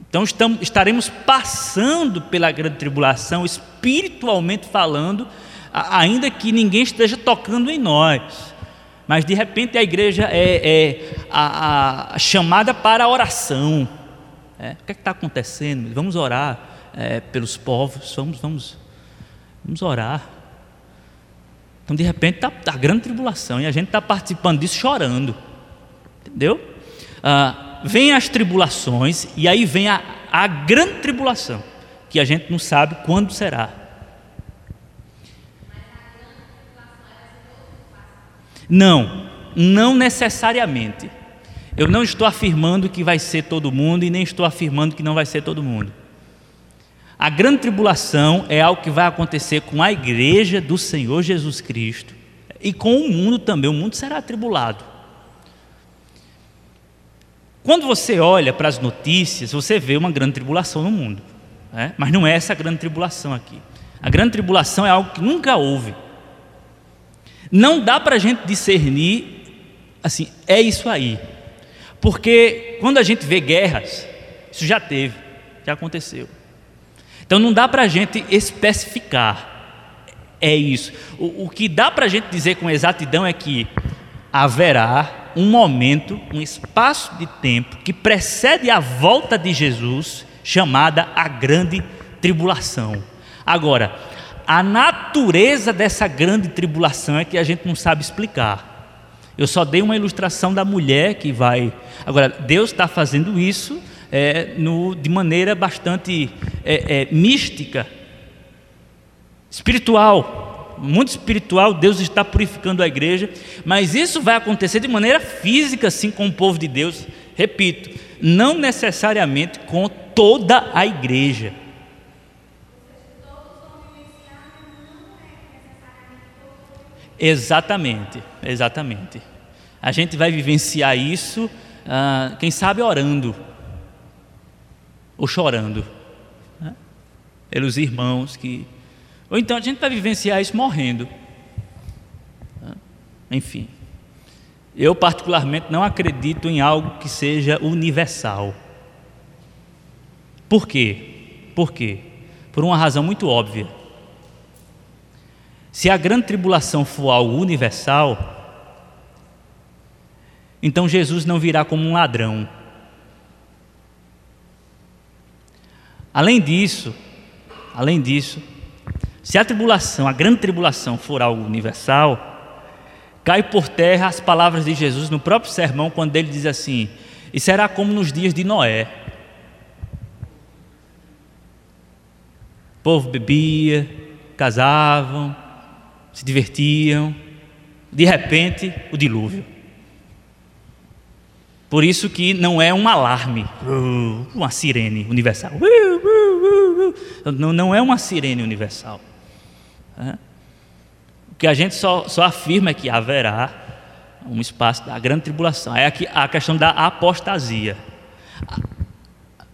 Então estamos, estaremos passando pela grande tribulação, espiritualmente falando, ainda que ninguém esteja tocando em nós. Mas de repente a igreja é, é a, a, chamada para a oração. É, o que é está acontecendo? Vamos orar é, pelos povos, vamos, vamos, vamos orar. Então, de repente, está tá grande tribulação e a gente está participando disso chorando. Entendeu? Ah, vem as tribulações e aí vem a, a grande tribulação, que a gente não sabe quando será. Não, não necessariamente. Eu não estou afirmando que vai ser todo mundo e nem estou afirmando que não vai ser todo mundo. A grande tribulação é algo que vai acontecer com a igreja do Senhor Jesus Cristo e com o mundo também. O mundo será atribulado. Quando você olha para as notícias, você vê uma grande tribulação no mundo, né? mas não é essa a grande tribulação aqui. A grande tribulação é algo que nunca houve. Não dá para a gente discernir, assim, é isso aí. Porque quando a gente vê guerras, isso já teve, já aconteceu. Então não dá para a gente especificar. É isso. O, o que dá para a gente dizer com exatidão é que haverá um momento, um espaço de tempo que precede a volta de Jesus, chamada a grande tribulação. Agora, a natureza dessa grande tribulação é que a gente não sabe explicar. Eu só dei uma ilustração da mulher que vai. Agora, Deus está fazendo isso é, no, de maneira bastante é, é, mística, espiritual, muito espiritual. Deus está purificando a igreja, mas isso vai acontecer de maneira física, assim, com o povo de Deus. Repito, não necessariamente com toda a igreja. Exatamente, exatamente. A gente vai vivenciar isso, ah, quem sabe orando ou chorando, né? pelos irmãos que. Ou então a gente vai vivenciar isso morrendo. Né? Enfim. Eu, particularmente, não acredito em algo que seja universal. Por quê? Por quê? Por uma razão muito óbvia. Se a grande tribulação for algo universal, então Jesus não virá como um ladrão. Além disso, além disso, se a tribulação, a grande tribulação for algo universal, cai por terra as palavras de Jesus no próprio sermão, quando ele diz assim: E será como nos dias de Noé. O povo bebia, casavam, se divertiam, de repente, o dilúvio. Por isso que não é um alarme, uh, uma sirene universal. Não, não é uma sirene universal. O que a gente só, só afirma é que haverá um espaço da grande tribulação. É a questão da apostasia.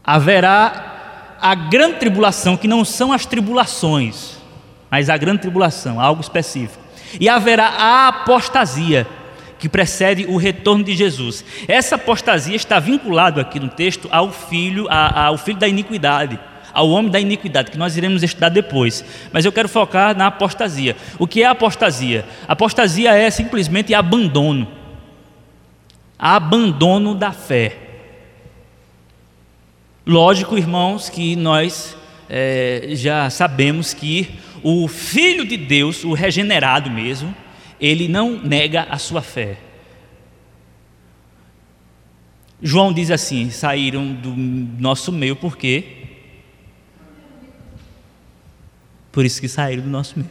Haverá a grande tribulação, que não são as tribulações, mas a grande tribulação, algo específico. E haverá a apostasia, que precede o retorno de Jesus. Essa apostasia está vinculado aqui no texto ao filho, ao filho da iniquidade, ao homem da iniquidade, que nós iremos estudar depois. Mas eu quero focar na apostasia. O que é apostasia? Apostasia é simplesmente abandono. Abandono da fé. Lógico, irmãos, que nós é, já sabemos que o Filho de Deus, o regenerado mesmo, ele não nega a sua fé. João diz assim: saíram do nosso meio porque por isso que saíram do nosso meio.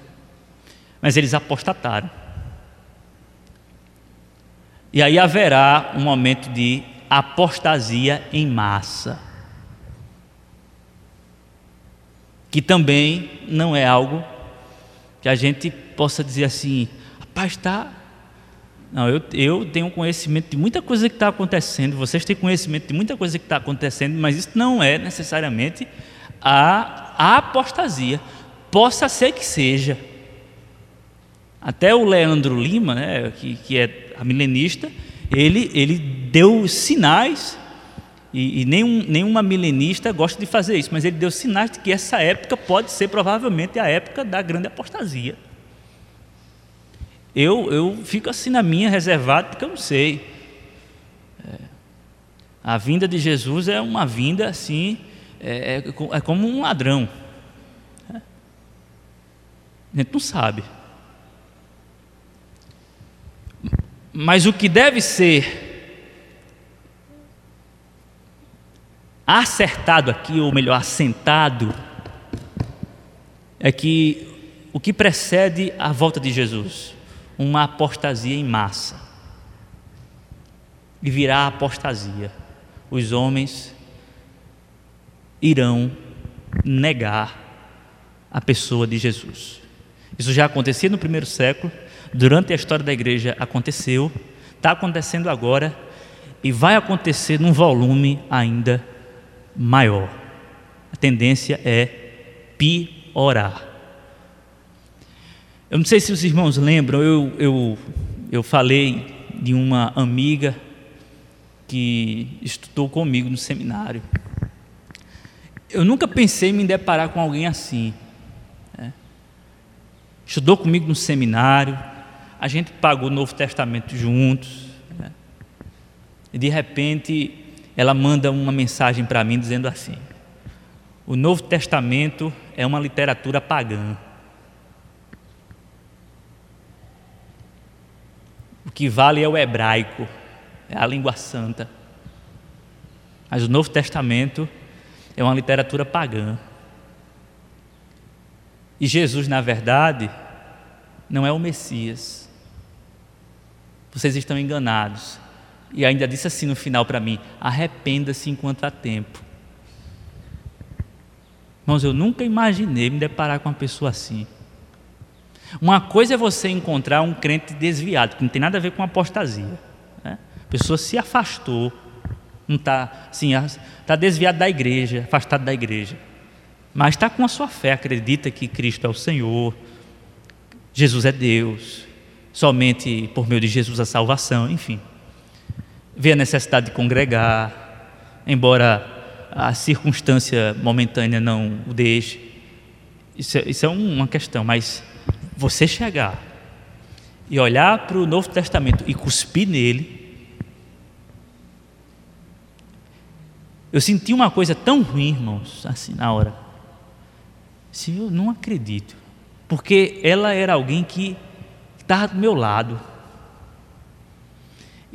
Mas eles apostataram. E aí haverá um momento de apostasia em massa. Que também não é algo que a gente possa dizer assim, Rapaz, está. Não, eu, eu tenho conhecimento de muita coisa que está acontecendo, vocês têm conhecimento de muita coisa que está acontecendo, mas isso não é necessariamente a, a apostasia. Possa ser que seja. Até o Leandro Lima, né, que, que é a milenista, ele, ele deu sinais, e, e nenhum, nenhuma milenista gosta de fazer isso, mas ele deu sinais de que essa época pode ser provavelmente a época da grande apostasia. Eu, eu fico assim na minha, reservado, porque eu não sei. É, a vinda de Jesus é uma vinda assim, é, é, é como um ladrão. A gente não sabe. Mas o que deve ser acertado aqui, ou melhor, assentado, é que o que precede a volta de Jesus uma apostasia em massa. E virá apostasia. Os homens irão negar a pessoa de Jesus. Isso já acontecia no primeiro século, durante a história da igreja aconteceu, está acontecendo agora e vai acontecer num volume ainda maior. A tendência é piorar. Eu não sei se os irmãos lembram, eu, eu, eu falei de uma amiga que estudou comigo no seminário. Eu nunca pensei em me deparar com alguém assim. Estudou comigo no seminário, a gente pagou o Novo Testamento juntos. Né? E de repente ela manda uma mensagem para mim dizendo assim: O Novo Testamento é uma literatura pagã. que vale é o hebraico, é a língua santa. Mas o Novo Testamento é uma literatura pagã. E Jesus, na verdade, não é o Messias. Vocês estão enganados. E ainda disse assim no final para mim: arrependa-se enquanto há tempo. Irmãos, eu nunca imaginei me deparar com uma pessoa assim. Uma coisa é você encontrar um crente desviado, que não tem nada a ver com apostasia. Né? A pessoa se afastou, não está assim, está desviado da igreja, afastado da igreja. Mas está com a sua fé, acredita que Cristo é o Senhor, Jesus é Deus, somente por meio de Jesus a salvação, enfim. Vê a necessidade de congregar, embora a circunstância momentânea não o deixe. Isso é, isso é uma questão, mas você chegar e olhar para o Novo Testamento e cuspir nele, eu senti uma coisa tão ruim, irmãos, assim, na hora. Assim, eu não acredito. Porque ela era alguém que estava do meu lado.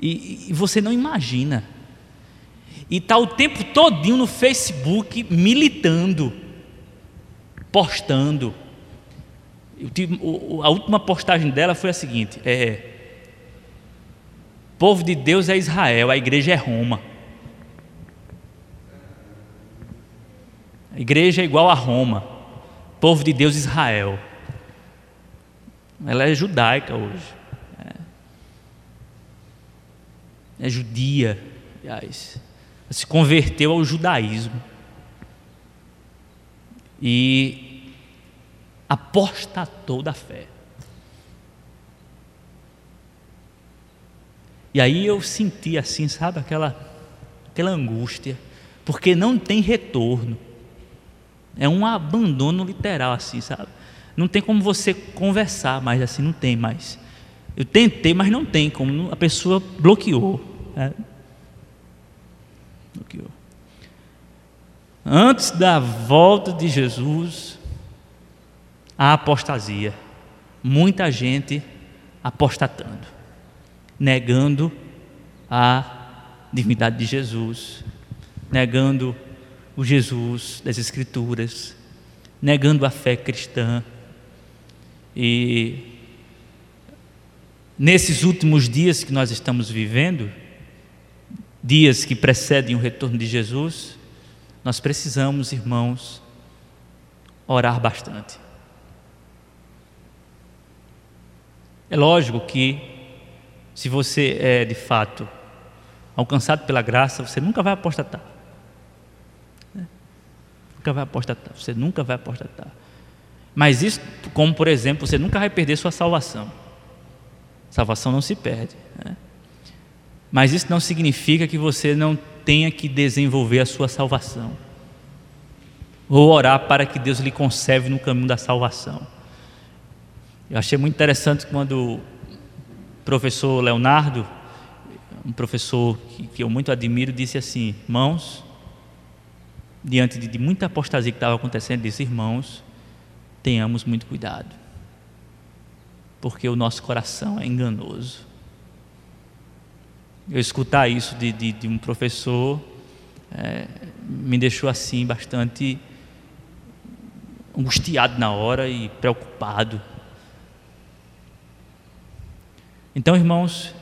E, e você não imagina. E está o tempo todinho no Facebook militando, postando. a última postagem dela foi a seguinte: é, povo de Deus é Israel, a igreja é Roma. A igreja é igual a Roma, povo de Deus Israel. Ela é judaica hoje. É, é judia, aliás se converteu ao judaísmo e apostatou da fé. E aí eu senti assim, sabe, aquela, aquela angústia, porque não tem retorno. É um abandono literal, assim, sabe? Não tem como você conversar mais assim, não tem mais. Eu tentei, mas não tem como, a pessoa bloqueou. É. Antes da volta de Jesus, a apostasia. Muita gente apostatando, negando a divindade de Jesus, negando o Jesus das Escrituras, negando a fé cristã. E nesses últimos dias que nós estamos vivendo, dias que precedem o retorno de Jesus, nós precisamos, irmãos, orar bastante. É lógico que, se você é de fato alcançado pela graça, você nunca vai apostatar. Nunca vai apostatar. Você nunca vai apostatar. Mas isso, como por exemplo, você nunca vai perder sua salvação. Salvação não se perde. Né? Mas isso não significa que você não tenha que desenvolver a sua salvação. Ou orar para que Deus lhe conserve no caminho da salvação. Eu achei muito interessante quando o professor Leonardo, um professor que, que eu muito admiro, disse assim: Irmãos, diante de, muita apostasia que estava acontecendo, disse: Irmãos, tenhamos muito cuidado, porque o nosso coração é enganoso eu escutar isso de, de, de um professor é, me deixou assim bastante angustiado na hora e preocupado. Então, irmãos,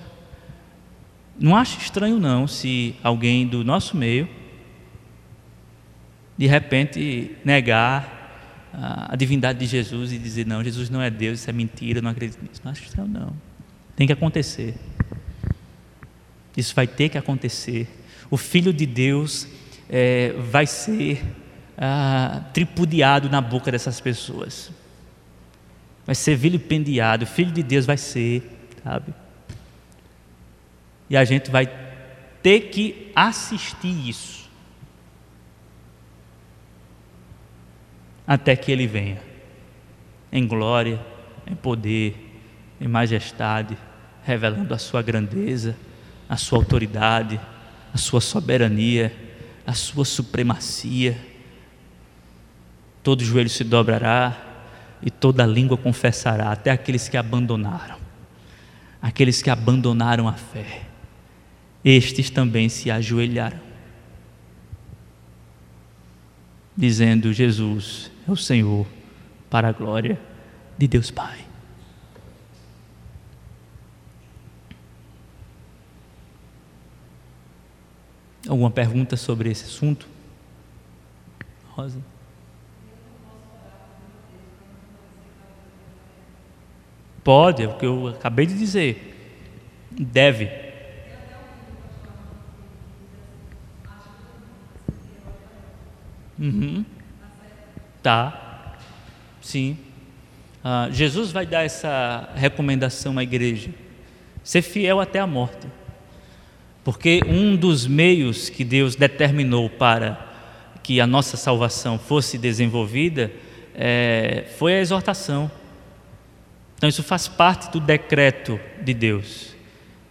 não acho estranho não se alguém do nosso meio de repente negar a, divindade de Jesus e dizer não, Jesus não é Deus, isso é mentira, não acredito nisso. Não acho não. Tem que acontecer. Isso vai ter que acontecer. O Filho de Deus é, vai ser ah, tripudiado na boca dessas pessoas. Vai ser vilipendiado. O Filho de Deus vai ser, sabe? E a gente vai ter que assistir isso. Até que ele venha. Em glória, em poder, em majestade, revelando a sua grandeza a sua autoridade, a sua soberania, a sua supremacia. Todo joelho se dobrará e toda língua confessará, até aqueles que abandonaram. aqueles que abandonaram a fé, estes também se ajoelharam, dizendo: Jesus é o Senhor, para a glória de Deus Pai. Alguma pergunta sobre esse assunto? Rosa? Pode, é o que eu acabei de dizer. Deve. Uhum. Tá. Sim. Ah, Jesus vai dar essa recomendação à igreja: ser fiel até a morte. Porque um dos meios que Deus determinou para que a nossa salvação fosse desenvolvida é, foi a exortação. Então isso faz parte do decreto de Deus.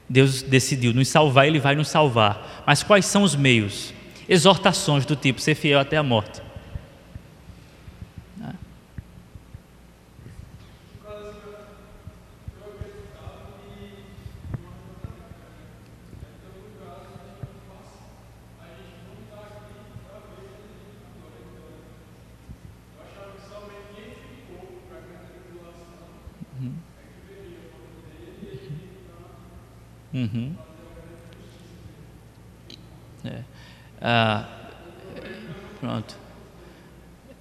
Deus decidiu nos salvar, Ele vai nos salvar. Mas quais são os meios? Exortações do tipo ser fiel até a morte. Uhum. É. Ah, pronto.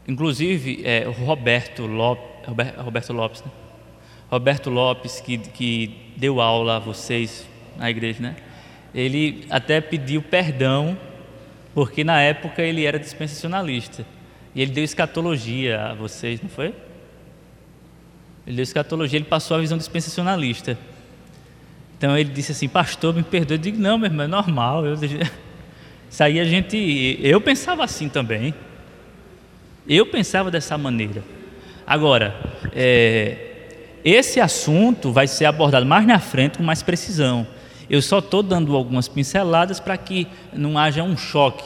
Inclusive, é, o Roberto Lopes, Roberto Lopes, né? Roberto Lopes, que, que deu aula a vocês na igreja, né? Ele até pediu perdão, porque na época ele era dispensacionalista. E ele deu escatologia a vocês, não foi? Ele deu escatologia, ele passou a visão dispensacionalista. Então ele disse assim, pastor, me perdoe. Eu digo, não, meu irmão, é normal. Eu, isso aí a gente. Eu pensava assim também. Eu pensava dessa maneira. Agora, é, esse assunto vai ser abordado mais na frente com mais precisão. Eu só estou dando algumas pinceladas para que não haja um choque.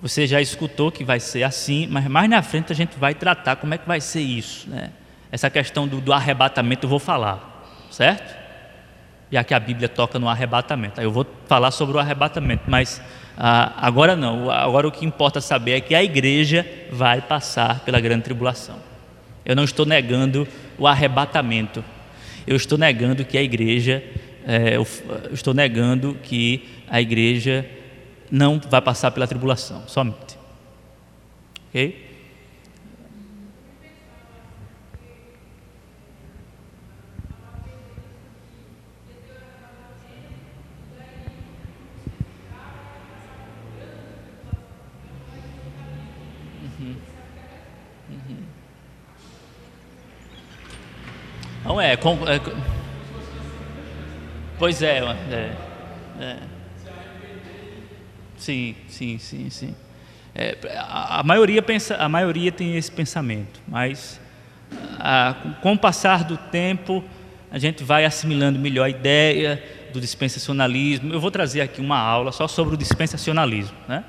Você já escutou que vai ser assim, mas mais na frente a gente vai tratar como é que vai ser isso. Né? Essa questão do, do arrebatamento eu vou falar, certo? Já que a Bíblia toca no arrebatamento. Eu vou falar sobre o arrebatamento, mas ah, agora não. Agora o que importa saber é que a igreja vai passar pela grande tribulação. Eu não estou negando o arrebatamento. Eu estou negando que a igreja, é, eu estou negando que a igreja não vai passar pela tribulação, somente. Ok? Não é, com, é pois é, é, é, sim, sim, sim, sim. É, a, a, maioria pensa, a maioria tem esse pensamento, mas a, com o passar do tempo a gente vai assimilando melhor a ideia do dispensacionalismo. Eu vou trazer aqui uma aula só sobre o dispensacionalismo, né?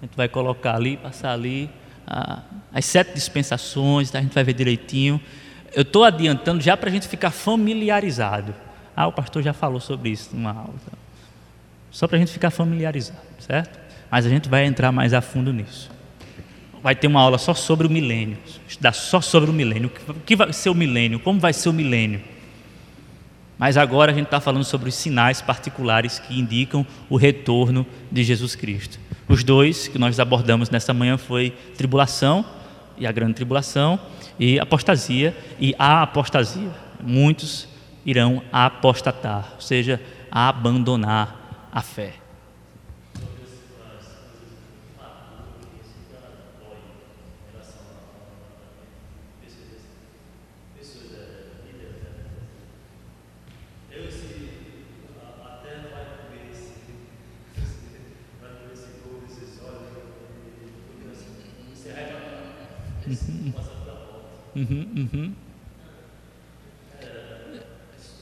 A gente vai colocar ali, passar ali as sete dispensações, tá? a gente vai ver direitinho. Eu estou adiantando já para a gente ficar familiarizado. Ah, o pastor já falou sobre isso numa aula. Então. Só para a gente ficar familiarizado, certo? Mas a gente vai entrar mais a fundo nisso. Vai ter uma aula só sobre o milênio, estudar só sobre o milênio. O que vai ser o milênio? Como vai ser o milênio? Mas agora a gente está falando sobre os sinais particulares que indicam o retorno de Jesus Cristo. Os dois que nós abordamos nessa manhã foi tribulação e a grande tribulação e apostasia e a apostasia. Muitos irão apostatar, ou seja, abandonar a fé. Uhum, uhum.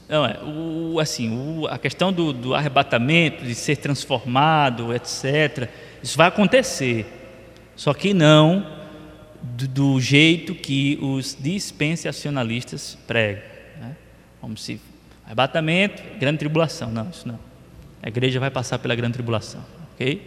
Não, é, o, assim, o, a questão do, do, arrebatamento, de ser transformado, etc., isso vai acontecer, só que não do, do jeito que os dispensacionalistas pregam. Né? Como se Arrebatamento, grande tribulação. Não, isso não. A igreja vai passar pela grande tribulação, ok?